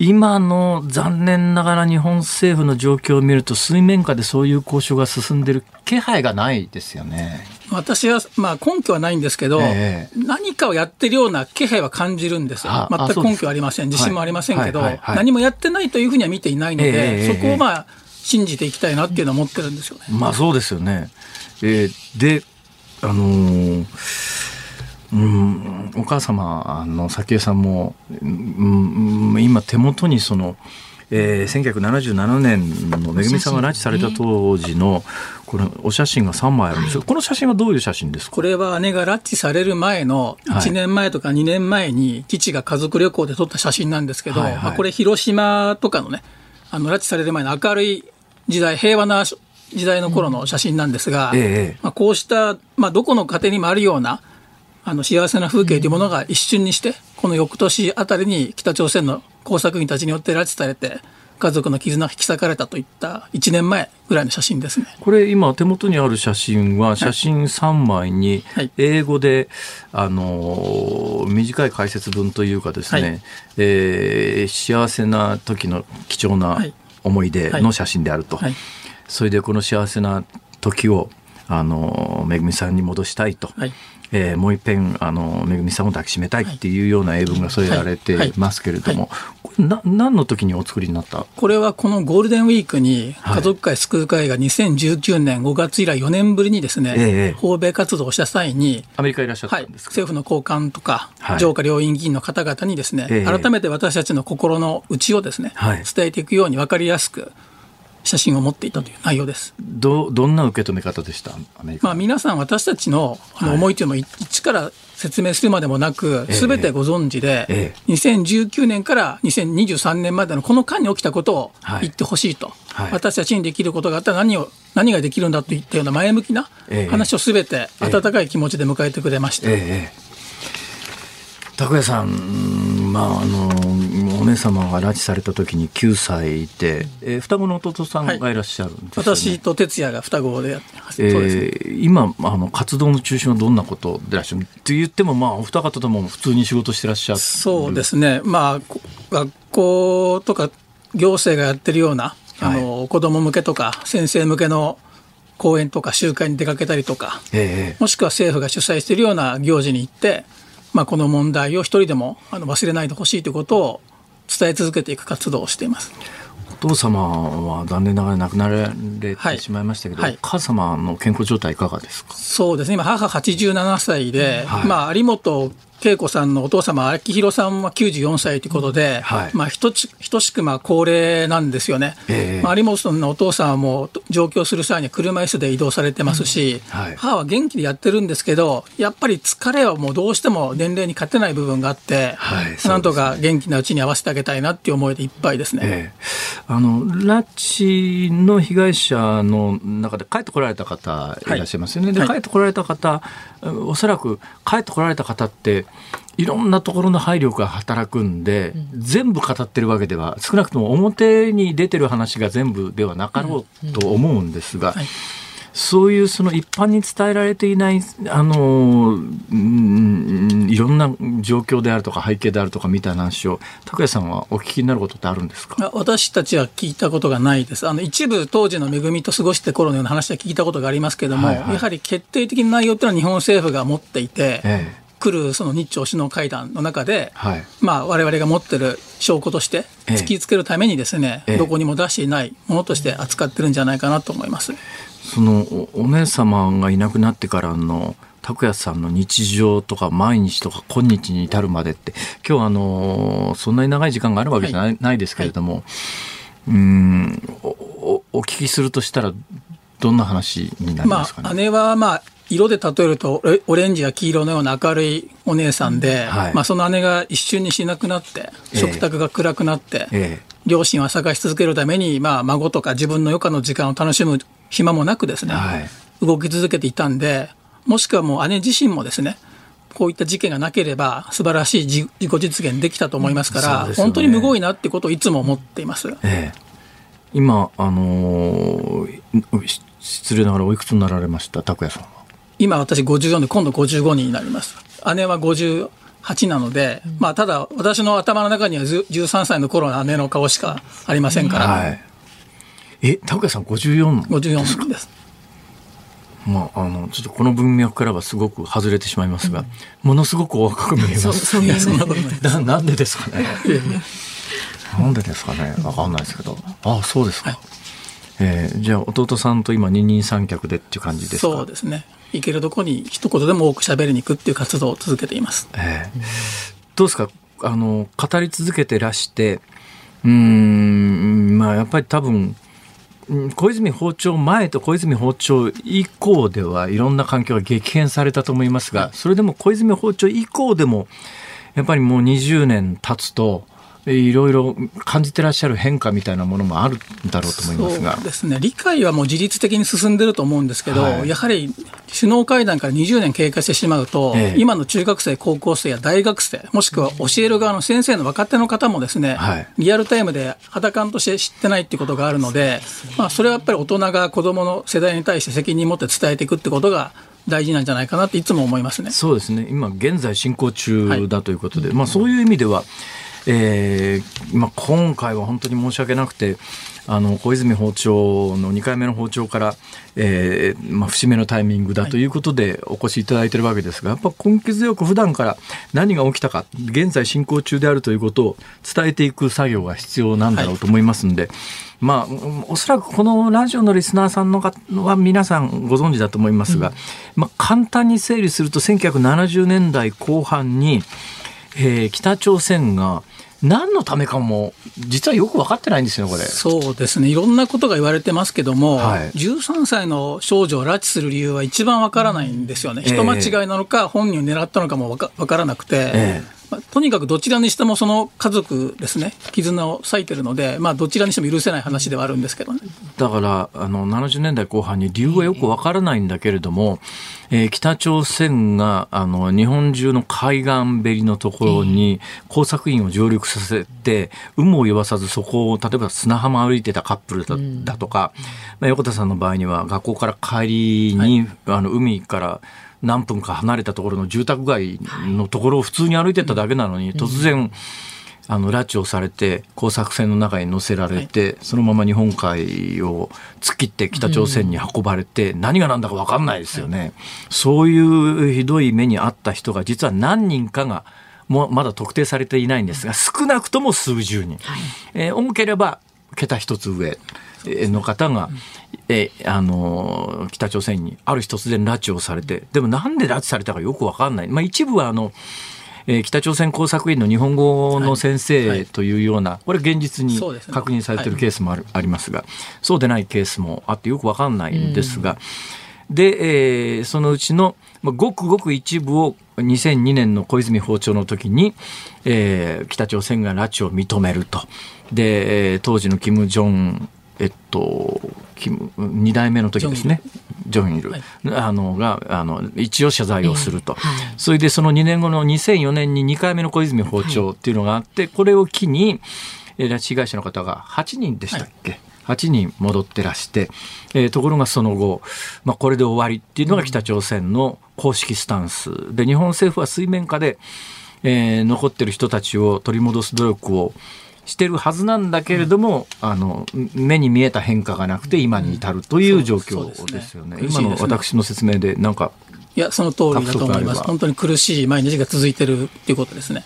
今の残念ながら日本政府の状況を見ると水面下でそういう交渉が進んでる気配がないですよね。私は、まあ、根拠はないんですけど、ええ。何かをやってるような気配は感じるんです全く根拠はありません。自信もありませんけど、何もやってないというふうには見ていないので、ええそこをまあ、信じていきたいなっていうのは思ってるんですよね。まあそうですよね。えーで、あのーうん、お母様の早紀江さんも、うんうん今手元にその、えー、1977年のめぐみさんが拉致された当時のこれお写真が3枚あるんですこの写真はどういう写真ですか？これは姉が拉致される前の1年前とか2年前に父が家族旅行で撮った写真なんですけど、はいはい、まあ、これ広島とかのねあの拉致される前の明るい時代平和な時代の頃の写真なんですが、うん。ええ、まあ、こうした、まあ、どこの家庭にもあるようなあの幸せな風景というものが一瞬にして、この翌年あたりに北朝鮮の工作員たちによって拉致されて、家族の絆が引き裂かれたといった1年前ぐらいの写真ですね。これ今手元にある写真は写真3枚に英語で、あの短い解説文というかですね、はい、えー、幸せな時の貴重な思い出の写真であると、はい。はい、それでこの幸せな時をあのめぐみさんに戻したいと、はい、えー、もう一遍あのめぐみさんを抱きしめたいっていうような英文が添えられてますけれども、な何の時にお作りになった？これはこのゴールデンウィークに家族会救う会が2019年5月以来4年ぶりにですね、え訪米活動をした際にアメリカいらっしゃったんですか、政府の高官とか、上下両院議員の方々にですね、え改めて私たちの心の内をですね、伝えていくように分かりやすく写真を持っていたという内容です。どどんな受け止め方でした？まあ、皆さん私たちのあの思いというのを一から説明するまでもなく、す、べ、てご存知で、ええ、2019年から2023年までのこの間に起きたことを言ってほしいと、はい、私たちにできることがあったら何を何ができるんだといったような前向きな話をすべて温かい気持ちで迎えてくれました。ええ拓也さん、まあ、あのお姉様が拉致された時に9歳で、えー、双子の弟さんがいらっしゃるんです、ね。はい、私と哲也が双子でやってます、えー、今あの活動の中心はどんなことでいらっしゃる？って言っても、まあ、お二方とも普通に仕事してらっしゃるそうですね、まあ、学校とか行政がやってるような、あの、はい、子ども向けとか先生向けの講演とか集会に出かけたりとか、えー、もしくは政府が主催しているような行事に行ってまあ、この問題を一人でもあの忘れないでほしいということを伝え続けていく活動をしています。お父様は残念ながら亡くなられてしまいましたけど、はい。はい、お母様の健康状態いかがですか？そうですね。今母87歳で、はい、まあ、有本恵子さんのお父様、秋広さんは94歳ということで、はい、まあ、ひと等しくまあ高齢なんですよね、えー、まあ、有本さんのお父さんはもう上京する際には車椅子で移動されてますし、うん。はい、母は元気でやってるんですけど、やっぱり疲れはもうどうしても年齢に勝てない部分があって、はい、なんとか元気なうちに合わせてあげたいなっていう思いでいっぱいですね。えー、あの拉致の被害者の中で帰ってこられた方いらっしゃいますよね。で帰ってこられた方おそらく帰ってこられた方っていろんなところの配慮が働くんで、うん、全部語ってるわけでは少なくとも表に出てる話が全部ではなかろうと思うんですが。うんはいそういうその一般に伝えられていない、あの、うん、いろんな状況であるとか背景であるとかみたいな話を、拓也さんはお聞きになることってあるんですか？私たちは聞いたことがないです。あの、一部当時の恵みと過ごして頃のような話は聞いたことがありますけれども、はいはい、やはり決定的な内容というのは日本政府が持っていて、ええ。来るその日朝首脳会談の中で、はい、まあ、我々が持ってる証拠として突きつけるためにですね、ええ、どこにも出していないものとして扱ってるんじゃないかなと思います。そのお姉様がいなくなってからの拓也さんの日常とか毎日とか今日に至るまでって今日あのそんなに長い時間があるわけじゃない。はい、ないですけれども、はい、うんおお聞きするとしたらどんな話になりますかね、まあ、姉はまあ色で例えるとオレンジや黄色のような明るいお姉さんで、はい、まあ、その姉が一瞬にしなくなって食卓が暗くなって、ええ。両親は探し続けるために、まあ、孫とか自分の余暇の時間を楽しむ暇もなくですね、はい、動き続けていたんで、もしくはもう姉自身もですね、こういった事件がなければ素晴らしい自己実現できたと思いますから、ね、本当にむごいなってことをいつも思っています。ええ、今、あのー、失礼ながらおいくつになられました、拓也さんは？今私54で今度55になります。姉は50 8なので、まあ、ただ、私の頭の中には13歳の頃の姉の顔しかありませんから。はい、え、高谷さん54ですか ?54 です。まあ、あのちょっとこの文脈からはすごく外れてしまいますが、うん、ものすごくお若く見えます。そんなことなんでですかね。なんでですかね。わかんないですけど。あそうですか。はい、えー、じゃあ弟さんと今二人三脚でっていう感じですか。そうですね。行けるとこに一言でも多く喋りに行くっていう活動を続けています。えー、どうですかあの語り続けてらしてうんまあやっぱり多分小泉訪朝前と小泉訪朝以降ではいろんな環境が激変されたと思いますが、それでも小泉訪朝以降でもやっぱりもう20年経つといろいろ感じてらっしゃる変化みたいなものもあるんだろうと思いますが。そうですね、理解はもう自律的に進んでると思うんですけど、はい、やはり首脳会談から20年経過してしまうと、ええ、今の中学生、高校生や大学生、もしくは教える側の先生の若手の方もですね、はい、リアルタイムで肌感として知ってないっていうことがあるので、まあ、それはやっぱり大人が子どもの世代に対して責任を持って伝えていくってことが大事なんじゃないかなっていつも思いますね。そうですね。今現在進行中だということで、はい、まあそういう意味では、えーまあ、今回は本当に申し訳なくて、あの小泉訪朝の2回目の訪朝から、えーまあ、節目のタイミングだということでお越しいただいているわけですが、やっぱ根気強く普段から何が起きたか、現在進行中であるということを伝えていく作業が必要なんだろうと思いますんで、はい、まあ、おそらくこのラジオのリスナーさんのは皆さんご存知だと思いますが、うん、まあ、簡単に整理すると1970年代後半に、えー、北朝鮮が何のためかも、実はよく分かってないんですよ、これ。そうですね。いろんなことが言われてますけども、はい、13歳の少女を拉致する理由は一番分からないんですよね。人間違いなのか、本人を狙ったのかも分からなくて、えーまあ、とにかくどちらにしてもその家族ですね、絆を割いてるので、まあ、どちらにしても許せない話ではあるんですけどね。だからあの70年代後半に理由はよくわからないんだけれども、えー、北朝鮮があの日本中の海岸べりのところに工作員を上陸させて、有無を言わさずそこを例えば砂浜歩いてたカップルだ,、だとか、まあ、横田さんの場合には学校から帰りに、はい、あの海から何分か離れたところの住宅街のところを普通に歩いてただけなのに、突然、あの拉致をされて工作船の中に乗せられて、そのまま日本海を突っ切って北朝鮮に運ばれて、何が何だか分かんないですよね、そういうひどい目に遭った人が実は何人かがもうまだ特定されていないんですが少なくとも数十人、はい、えー、多ければ桁一つ上の方が、えあの北朝鮮にある日突然拉致をされてでもなんで拉致されたかよく分かんない、まあ、一部はあの、えー、北朝鮮工作員の日本語の先生というような、はいはい、これ現実に確認されてい。るケースもある、ありますがそうでないケースもあってよく分かんないんですが。で、えー、そのうちの、まあ、ごくごく一部を2002年の小泉訪朝の時に、えー、北朝鮮が拉致を認めると。で、当時の金正恩えっと、2代目の時ですね、ジョンイル、はい、あのがあの一応謝罪をすると、えーはい、それでその2年後の2004年に2回目の小泉訪朝っていうのがあって、これを機に、拉致被害者の方が8人でしたっけ、はい、8人戻ってらして、えー、ところがその後、まあ、これで終わりっていうのが北朝鮮の公式スタンスで日本政府は水面下で、えー、残ってる人たちを取り戻す努力をしてるはずなんだけれども、うん、あの目に見えた変化がなくて今に至るという状況ですよね。うん、ね今の私の説明でなんかいやその通りだと思います。本当に苦しい毎日が続いてるっていうことですね。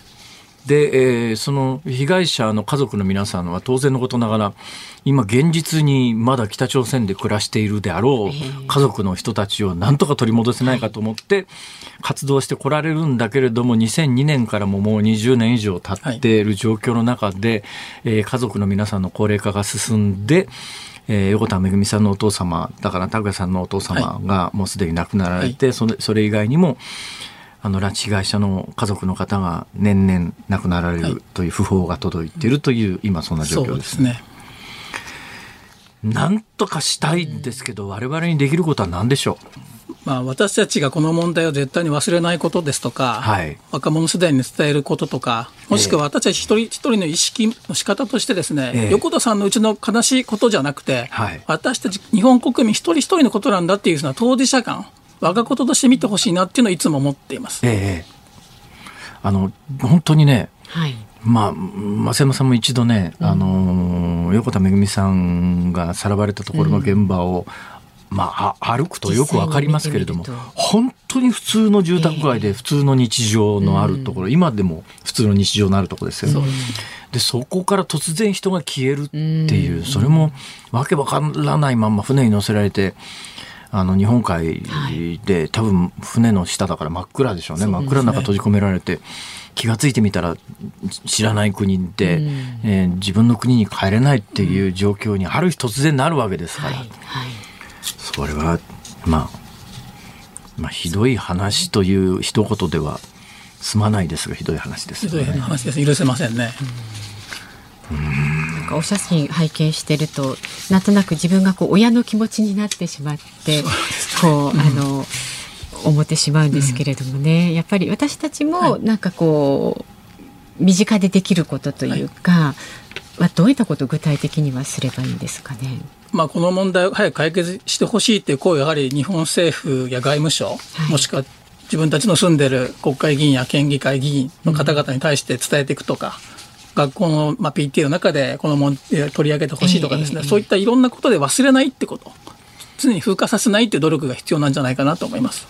で、えー、その被害者の家族の皆さんは当然のことながら今現実にまだ北朝鮮で暮らしているであろう家族の人たちをなんとか取り戻せないかと思って活動してこられるんだけれども2002年からももう20年以上経っている状況の中で、えー、家族の皆さんの高齢化が進んでえー、横田めぐみさんのお父様だから拓哉さんのお父様がもうすでに亡くなられて、はい、それそれ以外にもあの拉致被害者の家族の方が年々亡くなられるという訃報が届いているという、今そんな状況ですね。なんとかしたいんですけど、我々にできることは何でしょう？まあ、私たちがこの問題を絶対に忘れないことですとか、はい、若者世代に伝えることとか、もしくは私たち一人一人の意識の仕方としてですね、え。横田さんのうちの悲しいことじゃなくて、はい、私たち日本国民一人一人のことなんだっていうふうな当事者感、我がこととして見てほしいなっていうのをいつも思っています。ええ、あの本当にね、はい、まあ、増山さんも一度ね、うん、あの横田めぐみさんがさらわれたところの現場を、うん、まあ、歩くとよくわかりますけれども本当に普通の住宅街で普通の日常のあるところ、えー、今でも普通の日常のあるところですよ。ね。でそこから突然人が消えるっていう、それもわけわからないまま船に乗せられてあの日本海で、多分船の下だから真っ暗でしょうね、真っ暗の中閉じ込められて気が付いてみたら知らない国で、うん、えー、自分の国に帰れないっていう状況にある日突然なるわけですから、はい。はい、それは、まあ、まあひどい話という一言では済まないですがひどい話です、ね、ひどい話です。許せませんね。なんかお写真拝見してるとなんとなく自分がこう親の気持ちになってしまって、こう、あの思ってしまうんですけれどもね、やっぱり私たちもなんかこう、身近でできることというか、はい、はどういったことを具体的にはすればいいんですかね？まあ、この問題を早く解決してほしいという声をやはり日本政府や外務省、はい、もしくは自分たちの住んでる国会議員や県議会議員の方々に対して伝えていくとか、学校の、まあ、PTA の中でこの問題取り上げてほしいとかですね、えー、そういったいろんなことで忘れないってこと。常に風化させないっていう努力が必要なんじゃないかなと思います。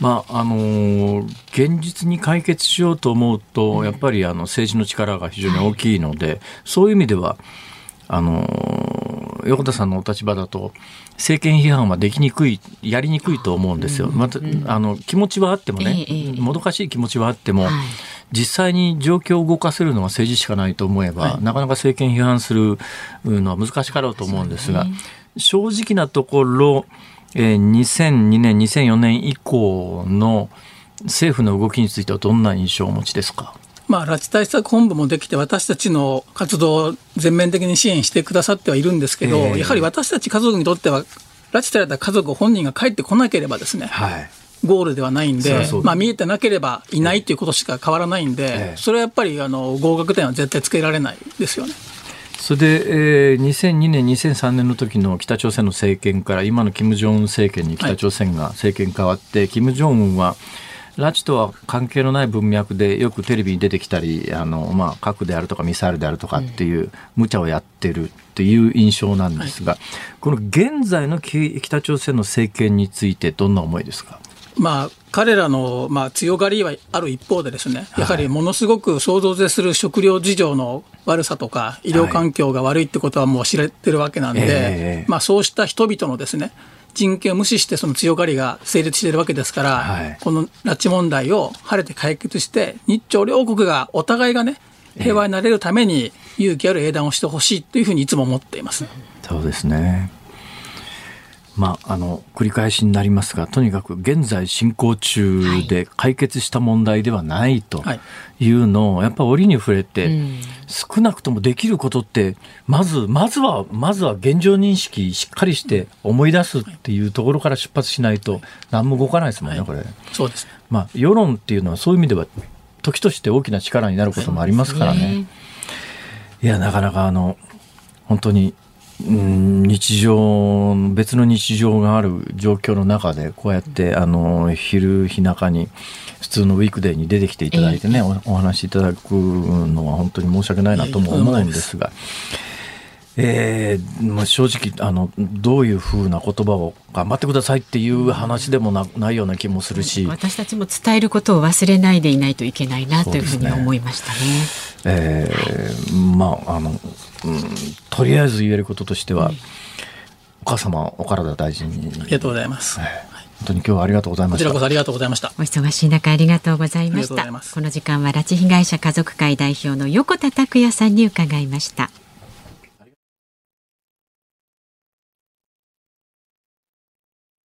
まああのー、現実に解決しようと思うと、やっぱりあの政治の力が非常に大きいので、はい、そういう意味ではあのー、横田さんのお立場だと政権批判はできにくいやりにくいと思うんですよ。またあの気持ちはあってもね、もどかしい気持ちはあっても、はい実際に状況を動かせるのは政治しかないと思えば、はい、なかなか政権批判するのは難しかろうと思うんですが、ね、正直なところ、えー、2002年、2004年以降の政府の動きについてはどんな印象をお持ちですか？まあ、拉致対策本部もできて、私たちの活動を全面的に支援してくださってはいるんですけど、えー、やはり私たち家族にとっては、拉致された家族本人が帰ってこなければですね、はい、ゴールではないんで、まあ、見えてなければいないということしか変わらないんで、それはやっぱりあの合格点は絶対つけられないですよね。それで、えー、2002年、2003年の時の北朝鮮の政権から今の金正恩政権に北朝鮮が政権変わって、はい、金正恩は拉致とは関係のない文脈でよくテレビに出てきたりあの、まあ、核であるとかミサイルであるとかっていう無茶をやってるっていう印象なんですが、はい、この現在の北朝鮮の政権についてどんな思いですか？まあ、彼らの、まあ、強がりはある一方でですね、やはりものすごく想像を絶する食料事情の悪さとか、医療環境が悪いってことはもう知れてるわけなんで、はいまあ、そうした人々のですね、人権を無視してその強がりが成立しているわけですから、はい、この拉致問題を晴れて解決して、日朝両国がお互いがね、平和になれるために勇気ある英断をしてほしいというふうにいつも思っています。そうですね。まあ、あの繰り返しになりますがとにかく現在進行中で解決した問題ではないとい。うのをやっぱ折に触れて、少なくともできることってまずまずはまずは現状認識しっかりして思い出すっていうところから出発しないと何も動かないですもんね、これ。そうです、まあ、世論っていうのはそういう意味では時として大きな力になることもありますからね。いやなかなかあの本当に日常別の日常がある状況の中でこうやってあの昼日中に普通のウィークデーに出てきていただいてね、お話しいただくのは本当に申し訳ないなとも思うんですが。えーまあ、正直あのどういうふうな言葉を頑張ってくださいっていう話でもなないような気もするし。私たちも伝えることを忘れないでいないといけないなというふうに思いましたね。えー、まああの、うん、とりあえず言えることとしては、うん、お母様お体大事に。ありがとうございます、えー、本当に今日はありがとうございました。こちらこそありがとうございました。お忙しい中ありがとうございました。この時間は拉致被害者家族会代表の横田拓也さんに伺いました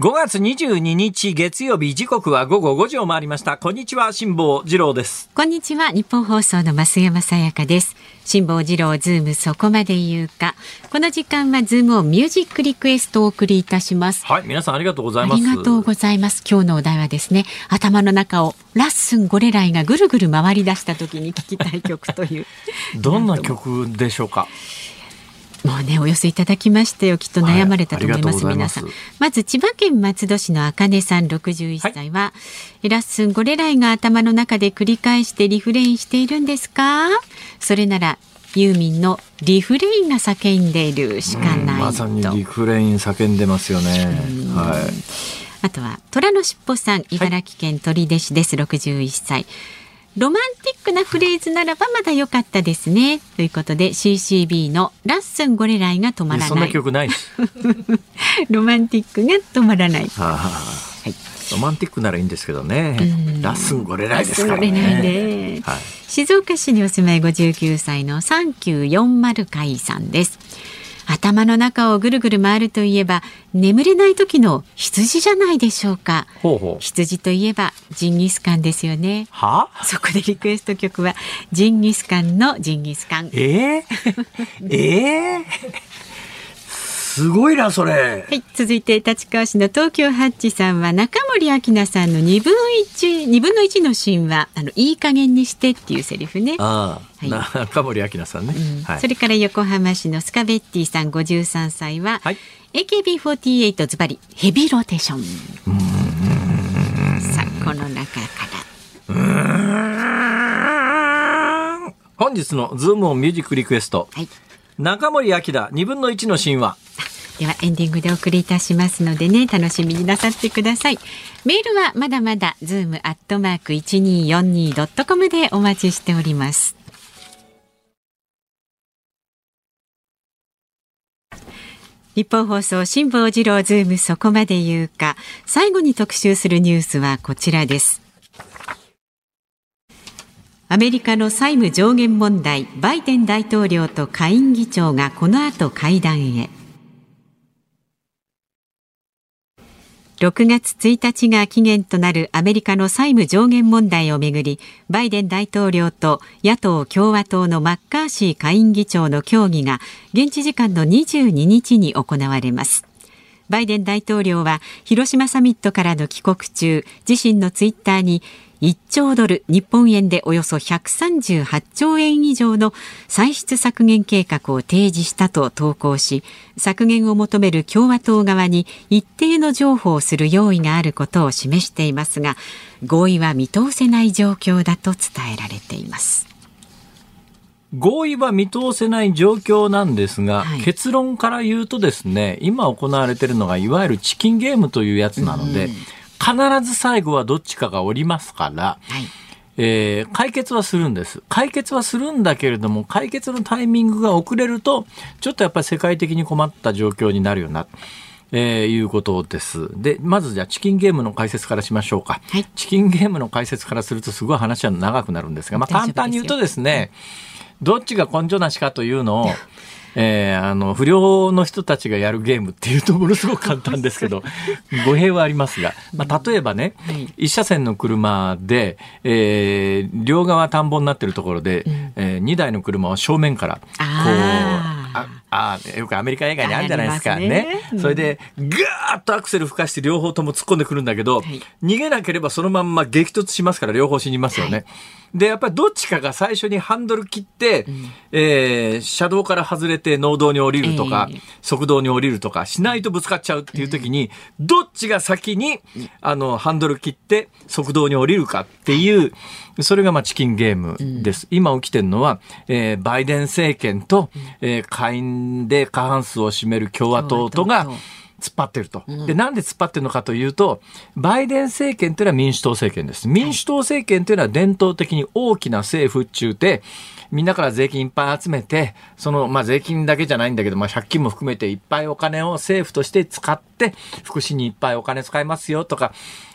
5月22日月曜日時刻は午後5時を回りました。こんにちは辛坊治郎です。こんにちはニッポン放送の増山さやかです。辛坊治郎ズームそこまで言うか。この時間はズームオンミュージックリクエストをお送りいたします。はい皆さんありがとうございます。ありがとうございます。今日のお題はですね頭の中をラッスンゴレライがぐるぐる回り出した時に聞きたい曲という。どんな曲でしょうか？もうねお寄せいただきましてよ。きっと悩まれたと思います、はい、皆さん。まず千葉県松戸市のあかねさん61歳は、はい、ラッスンゴレライが頭の中で繰り返してリフレインしているんですか？それならユーミンのリフレインが叫んでいるしかないまさにリフレイン叫んでますよね。はい。あとは虎のしっぽさん茨城県取手市です、はい、61歳ロマンティックなフレーズならばまだ良かったですね。ということで CCB のラッスンゴレライが止まらない。そんな曲ない ロマンティックが止まらない。はい。ロマンティックならいいんですけどね。ラッスンゴレライですからね。はい、静岡市にお住まい59歳の3940回さんです。頭の中をぐるぐる回るといえば眠れない時の羊じゃないでしょうか。羊といえばジンギスカンですよね。は？そこでリクエスト曲はジンギスカンのジンギスカン。えー、えー？すごいな、それ。はい、続いて立川市の東京ハッチさんは中森明菜さんの二分一、二分の一のシーンは、あの、いい加減にしてっていうセリフね。ああ、はい、中森明菜さんね、うんはい、それから横浜市のスカベッティさん五十三歳は、はい、AKB48 ズバリヘビロテーション。さあ、この中から。本日のズームオンミュージックリクエスト。はい中森明菜二分の一の神話ではエンディングでお送りいたしますのでね楽しみになさってください。メールはまだまだズームアットマーク一二四二ドットコムでお待ちしております。ニッポン放送辛坊治郎ズームそこまで言うか。最後に特集するニュースはこちらです。アメリカの債務上限問題バイデン大統領と下院議長がこの後会談へ。6月1日が期限となるアメリカの債務上限問題をめぐりバイデン大統領と野党・共和党のマッカーシー下院議長の協議が現地時間の22日に行われます。バイデン大統領は広島サミットからの帰国中自身のツイッターに1兆ドル日本円でおよそ138兆円以上の歳出削減計画を提示したと投稿し削減を求める共和党側に一定の譲歩をする用意があることを示していますが合意は見通せない状況だと伝えられています。合意は見通せない状況なんですが、はい、結論から言うとですね今行われているのがいわゆるチキンゲームというやつなので、うん必ず最後はどっちかがおりますから、はいえー、解決はするんです。解決はするんだけれども、解決のタイミングが遅れると、ちょっとやっぱり世界的に困った状況になるような。えー、いうことです。で、まずじゃあチキンゲームの解説からしましょうか。はい、チキンゲームの解説からするとすごい話は長くなるんですが、まあ簡単に言うとですね、どっちが根性なしかというのを、えー、あの、不良の人たちがやるゲームっていうとものすごく簡単ですけど、語弊はありますが、まあ、例えばね、はい、一車線の車で、えー、両側田んぼになってるところで、うん、えー、2台の車を正面から、こう、ああよくアメリカ映画にあるじゃないですか。ね。ね。うん、それで、ガーッとアクセル吹かして両方とも突っ込んでくるんだけど、はい、逃げなければそのまんま激突しますから両方死にますよね。はい。で、やっぱりどっちかが最初にハンドル切って、うん、えー、車道から外れて農道に降りるとか、えー、側道に降りるとかしないとぶつかっちゃうっていう時に、うん、どっちが先に、あの、ハンドル切って側道に降りるかっていう、それがまあチキンゲームです。うん、今起きてるのは、えー、バイデン政権と、えー、下院で過半数を占める共和党とが、突っ張ってると。で、なんで突っ張ってるのかというと、バイデン政権というのは民主党政権です。民主党政権というのは伝統的に大きな政府中で、みんなから税金いっぱい集めて、その、まあ、税金だけじゃないんだけど、まあ、借金も含めていっぱいお金を政府として使って、福祉にいっぱいお金使いますよとか、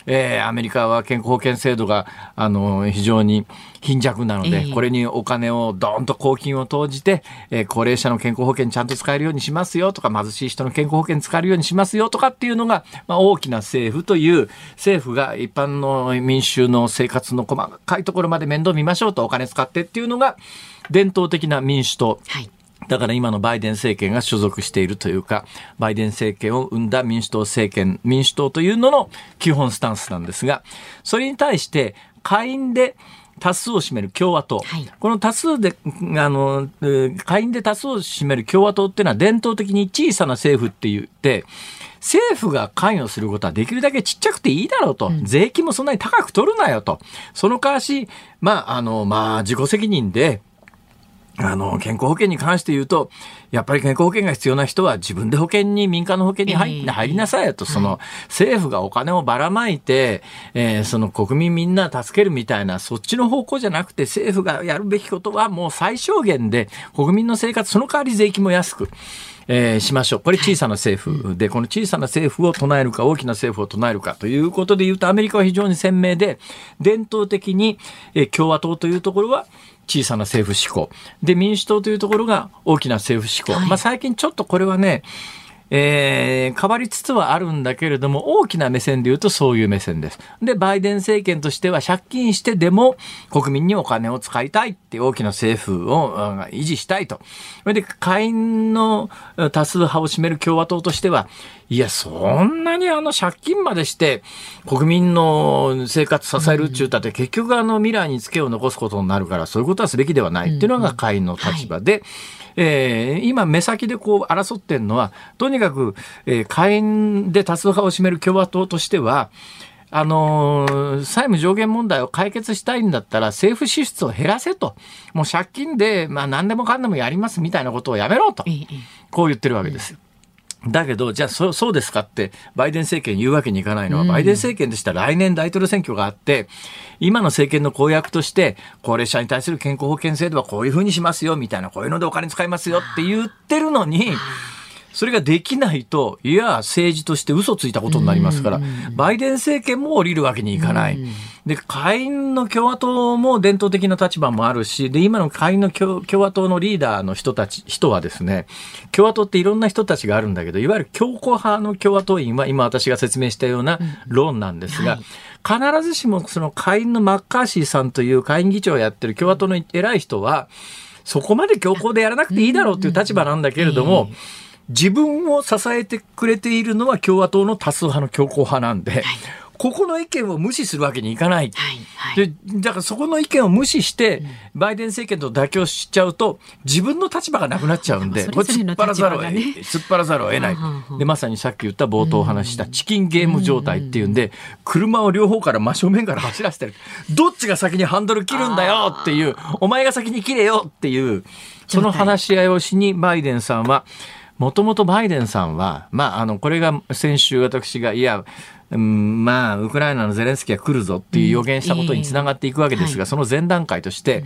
えー、アメリカは健康保険制度が、あの、非常に貧弱なので、これにお金をどんと公金を投じて、えー、高齢者の健康保険ちゃんと使えるようにしますよとか、貧しい人の健康保険使えるようにしますよとかっていうのが、まあ、大きな政府という、政府が一般の民衆の生活の細かいところまで面倒見ましょうとお金使ってっていうのが、伝統的な民主党。はいだから今のバイデン政権が所属しているというか、バイデン政権を生んだ民主党政権、民主党というのの基本スタンスなんですが、それに対して下院で多数を占める共和党、はい、この多数で、あの、下院で多数を占める共和党っていうのは伝統的に小さな政府って言って、政府が関与することはできるだけちっちゃくていいだろうと。うん、税金もそんなに高く取るなよと。その代わし、まあ、あの、まあ、自己責任で、あの、健康保険に関して言うと、やっぱり健康保険が必要な人は自分で保険に、民間の保険に入,、入りなさいよと、その、政府がお金をばらまいて、えー、その国民みんな助けるみたいな、そっちの方向じゃなくて、政府がやるべきことはもう最小限で、国民の生活、その代わり税金も安く。えー、しましょう。これ小さな政府で、この小さな政府を唱えるか、大きな政府を唱えるかということで言うと、アメリカは非常に鮮明で、伝統的に、えー、共和党というところは、小さな政府志向。で、民主党というところが大きな政府志向。はい、まあ最近ちょっとこれはね、えー、変わりつつはあるんだけれども、大きな目線で言うとそういう目線です。で、バイデン政権としては借金してでも国民にお金を使いたいって大きな政府を維持したいと。それで、下院の多数派を占める共和党としては、いや、そんなにあの借金までして国民の生活支えるっちゅうたって、結局あの未来にツケを残すことになるから、そういうことはすべきではないっていうのが下院の立場で、はいえー、今目先でこう争ってるのは、とにかく、えー、下院で多数派を占める共和党としては、あのー、債務上限問題を解決したいんだったら政府支出を減らせと。もう借金で、まあ何でもかんでもやりますみたいなことをやめろと。こう言ってるわけです。だけど、じゃあそ、そうですかって、バイデン政権言うわけにいかないのは、うん、バイデン政権としては来年大統領選挙があって、今の政権の公約として、高齢者に対する健康保険制度はこういうふうにしますよ、みたいな、こういうのでお金使いますよって言ってるのに、それができないと、いや、政治として嘘ついたことになりますから、バイデン政権も降りるわけにいかない。で、下院の共和党も伝統的な立場もあるし、で、今の下院の共和党のリーダーの人たち、人はですね、共和党っていろんな人たちがあるんだけど、いわゆる強硬派の共和党員は今私が説明したような論なんですが、必ずしもその下院のマッカーシーさんという下院議長をやってる共和党の偉い人は、そこまで強硬でやらなくていいだろうという立場なんだけれども、自分を支えてくれているのは共和党の多数派の強硬派なんで、はい。ここの意見を無視するわけにいかない。はいはい、でだからそこの意見を無視して、バイデン政権と妥協しちゃうと、自分の立場がなくなっちゃうんで、これ突っ張らざるを、突っ張らざるを得ない。で、まさにさっき言った冒頭お話したチキンゲーム状態っていうんで、車を両方から真正面から走らせてる。どっちが先にハンドル切るんだよっていう、お前が先に切れよっていう、その話し合いをしにバイデンさんは、もともとバイデンさんは、まあ、あの、これが先週私が、いや、うん、まあ、ウクライナのゼレンスキーが来るぞっていう予言したことにつながっていくわけですが、その前段階として、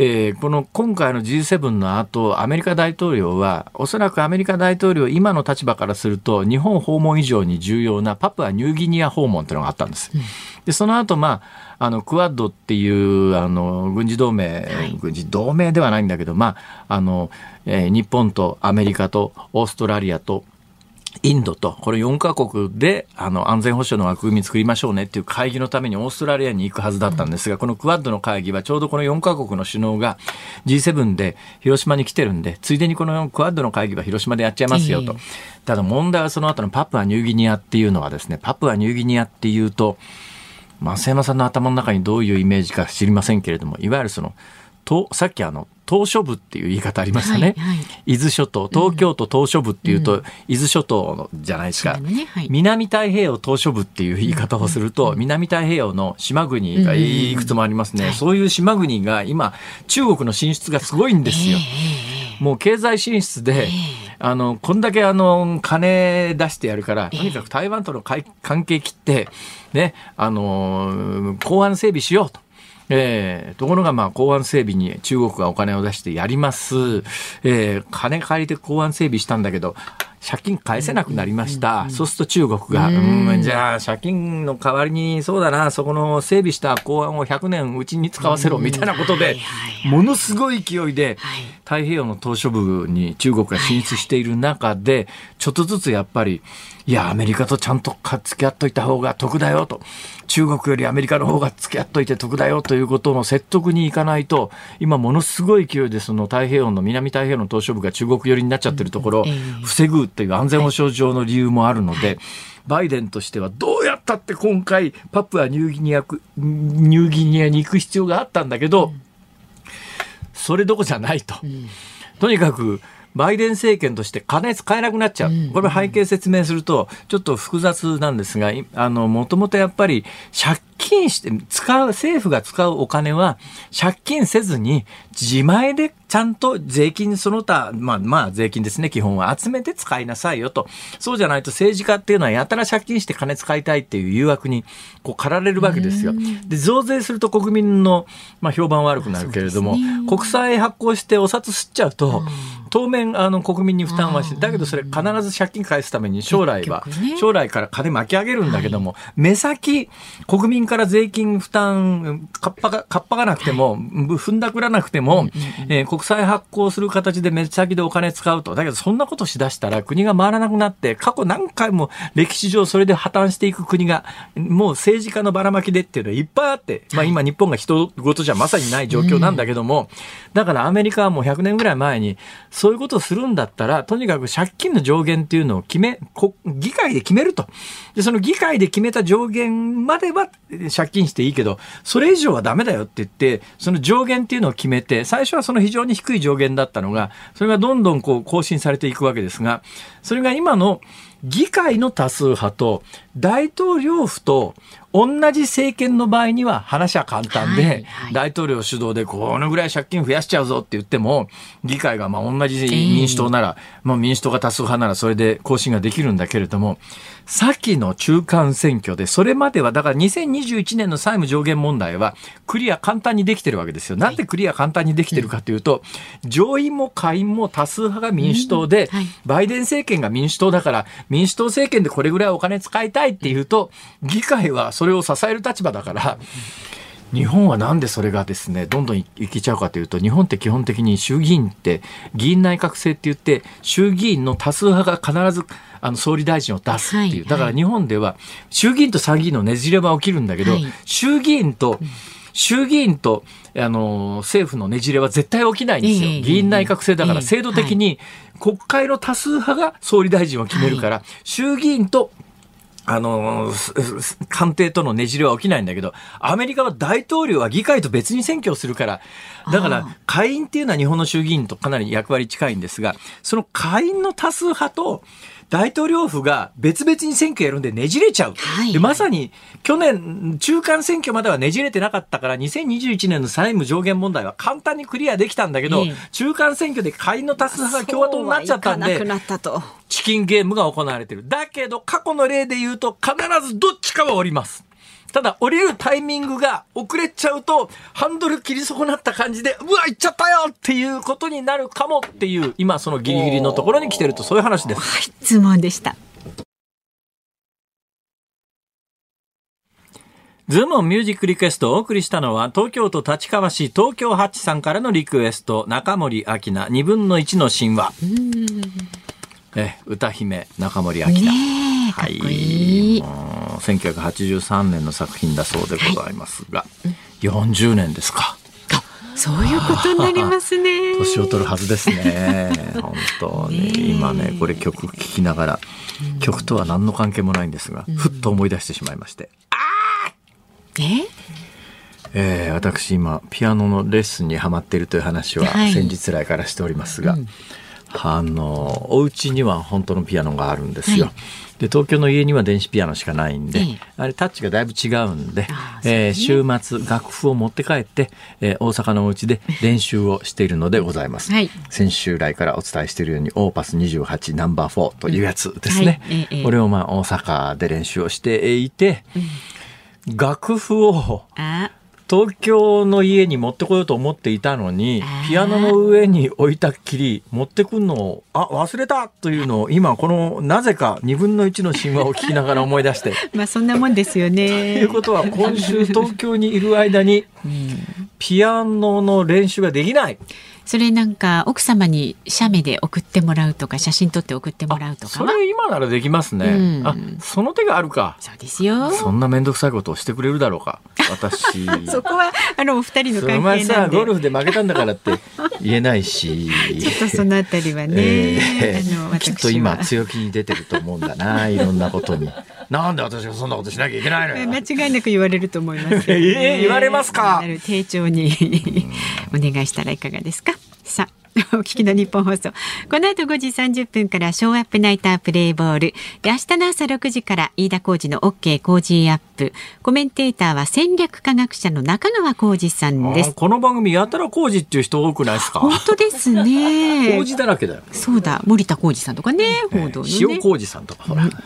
えー、この今回の G7 の後、アメリカ大統領は、おそらくアメリカ大統領、今の立場からすると、日本訪問以上に重要なパプアニューギニア訪問というのがあったんです。で、その後、まあ、あの、クアッドっていう、あの、軍事同盟、はい、軍事同盟ではないんだけど、まあ、あの、えー、日本とアメリカとオーストラリアとインドと、これ4カ国で、あの、安全保障の枠組み作りましょうねっていう会議のためにオーストラリアに行くはずだったんですが、このクワッドの会議はちょうどこの4カ国の首脳が G7 で広島に来てるんで、ついでにこのクワッドの会議は広島でやっちゃいますよと。ただ問題はその後のパプアニューギニアっていうのはですね、パプアニューギニアっていうと、増山さんの頭の中にどういうイメージか知りませんけれども、いわゆるその、とさっきあの島嶼部っていう言い方ありましたね、はいはい、伊豆諸島東京都島嶼部っていうと、うん、伊豆諸島のじゃないですか、ねはい、南太平洋島嶼部っていう言い方をすると、うん、南太平洋の島国がいくつもありますね、うん、そういう島国が今中国の進出がすごいんですよ。えー、もう経済進出で、あの、こんだけあの、金出してやるから、とにかく台湾との関係切って、ね、あの、港湾整備しようと。えー、ところが、まあ、港湾整備に中国がお金を出してやります。えー、金借りて港湾整備したんだけど、借金返せなくなりました。そうすると中国が、うん、じゃあ借金の代わりに、そうだな、そこの整備した港湾を100年うちに使わせろみたいなことで、ものすごい勢いで、太平洋の島嶼部に中国が進出している中で、ちょっとずつやっぱり、いや、アメリカとちゃんと付き合っといた方が得だよと。中国よりアメリカの方が付き合っといて得だよということの説得にいかないと、今ものすごい勢いでその太平洋の南太平洋の島嶼部が中国寄りになっちゃってるところを防ぐっていう安全保障上の理由もあるので、バイデンとしてはどうやったって今回パプアニューギニアニューギニアに行く必要があったんだけど、それどこじゃないと。とにかくバイデン政権として金使えなくなっちゃう。これ背景説明すると、ちょっと複雑なんですが、あの、もともとやっぱり借金して、使う、政府が使うお金は借金せずに自前でちゃんと税金その他、まあまあ税金ですね、基本は集めて使いなさいよと。そうじゃないと政治家っていうのはやたら借金して金使いたいっていう誘惑にこう駆られるわけですよ。で、増税すると国民の、まあ、評判悪くなるけれども、ね、国債発行してお札吸っちゃうと、当面あの国民に負担はして、だけどそれ必ず借金返すために将来は、将来から金巻き上げるんだけども、目先国民から税金負担、かっぱが、かっぱがなくても、踏んだくらなくても、えー、国債発行する形で目先でお金使うと。だけどそんなことしだしたら国が回らなくなって、過去何回も歴史上それで破綻していく国が、もう政治家のばらまきでっていうのはいっぱいあって、まあ今日本が人事じゃまさにない状況なんだけども、だからアメリカはもう100年ぐらい前に、そういうことをするんだったら、とにかく借金の上限っていうのを決め、議会で決めると。で、その議会で決めた上限までは借金していいけど、それ以上はダメだよって言って、その上限っていうのを決めて、最初はその非常に低い上限だったのが、それがどんどんこう更新されていくわけですが、それが今の議会の多数派と大統領府と同じ政権の場合には話は簡単で、はいはい、大統領主導でこのぐらい借金増やしちゃうぞって言っても、議会がまあ同じ民主党なら、えー、まあ民主党が多数派ならそれで更新ができるんだけれども、先の中間選挙で、それまでは、だから2021年の債務上限問題は、クリア簡単にできてるわけですよ。なんでクリア簡単にできてるかというと、上院も下院も多数派が民主党で、バイデン政権が民主党だから、民主党政権でこれぐらいお金使いたいっていうと、議会はそれを支える立場だから、日本はなんでそれがですねどんどんいけちゃうかというと日本って基本的に衆議院って議員内閣制って言って衆議院の多数派が必ずあの総理大臣を出すっていう、だから日本では衆議院と参議院のねじれは起きるんだけど、衆議院と衆議院とあの政府のねじれは絶対起きないんですよ、議員内閣制だから制度的に国会の多数派が総理大臣を決めるから、衆議院とあの、官邸とのねじれは起きないんだけど、アメリカは大統領は議会と別に選挙をするから、だから、下院っていうのは日本の衆議院とかなり役割近いんですが、その下院の多数派と、大統領府が別々に選挙やるんでねじれちゃう。はい、でまさに去年中間選挙まではねじれてなかったから2021年の債務上限問題は簡単にクリアできたんだけど、中間選挙で下院の多数派が共和党になっちゃったんでチキンゲームが行われてる。だけど過去の例で言うと必ずどっちかはおります。ただ降りるタイミングが遅れちゃうとハンドル切り損なった感じでうわ行っちゃったよっていうことになるかもっていう今そのギリギリのところに来てるとそういう話です。はい、質問でした。ズームオンミュージックリクエストをお送りしたのは、東京都立川市東京ハッチさんからのリクエスト、中森明菜、二分の一の神話。え、歌姫、中森明菜。ねはい、いい1983年の作品だそうでございますが、はい、40年ですか。そういうことになりますね。年を取るはずですね。本当に今ねこれ曲聴きながら、曲とは何の関係もないんですが、ふっと思い出してしまいまして。あえ？えー、私今ピアノのレッスンにはまっているという話は先日来からしておりますが、はいうんあのお家には本当のピアノがあるんですよ。はい。で東京の家には電子ピアノしかないんで、ええ。あれタッチがだいぶ違うんでえー週末楽譜を持って帰って、えー大阪のお家で練習をしているのでございます。はい。先週来からお伝えしているようにオーパス28ナンバー4というやつですね。はい。ええこれをまあ大阪で練習をしていて、楽譜をあ東京の家に持ってこようと思っていたのにピアノの上に置いたっきり持ってくんのをあ忘れたというのを今このなぜか2分の1の神話を聞きながら思い出して。まあそんなもんですよとね。いうことは今週東京にいる間にピアノの練習ができない。それなんか奥様に写メで送ってもらうとか写真撮って送ってもらうとかそはれ今ならできますね。うんあその手があるか。そうですよ。そんな面倒くさいことをしてくれるだろうか。私。そこはあのお二人の関お前さ係なんで。ゴルフで負けたんだからって言えないし。ちょっとそのあたりはね、えーあの私はきっと今強気に出てると思うんだな。いろんなことに。なんで私がそんなことしなきゃいけないのよ。間違いなく言われると思いますね、えー言われますかなる丁重に お願いしたらいかがですか？さあ お聞きの日本放送この後5時30分からショーアップナイタープレイボールで明日の朝6時から飯田浩二の OK 工事アップコメンテーターは戦略科学者の中川浩二さんですあこの番組やたら工事っていう人多くないですか？本当ですね 工事だらけだよ。そうだ森田浩二さんとかね報道のね塩工事さんとかほら。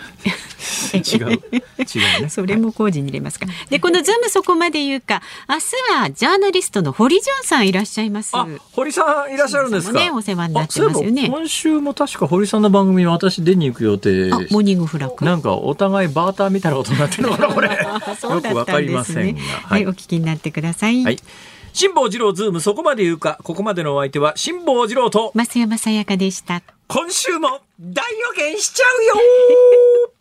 違う。違うね。それも工事に入れますか。で、このズームそこまで言うか、明日はジャーナリストの堀ジョンさんいらっしゃいます。あ、堀さんいらっしゃるんですか？ねお世話になってますよね今週も確か堀さんの番組に私出に行く予定あ、モーニングフラッグ？なんかお互いバーターみたいなことになってるのかなこれ。よくわかだったんでりますせんが。。ねはい、お聞きになってください。はい。辛坊治郎ズームそこまで言うか。ここまでのお相手は辛坊治郎と増山さやかでした。今週も大予言しちゃうよ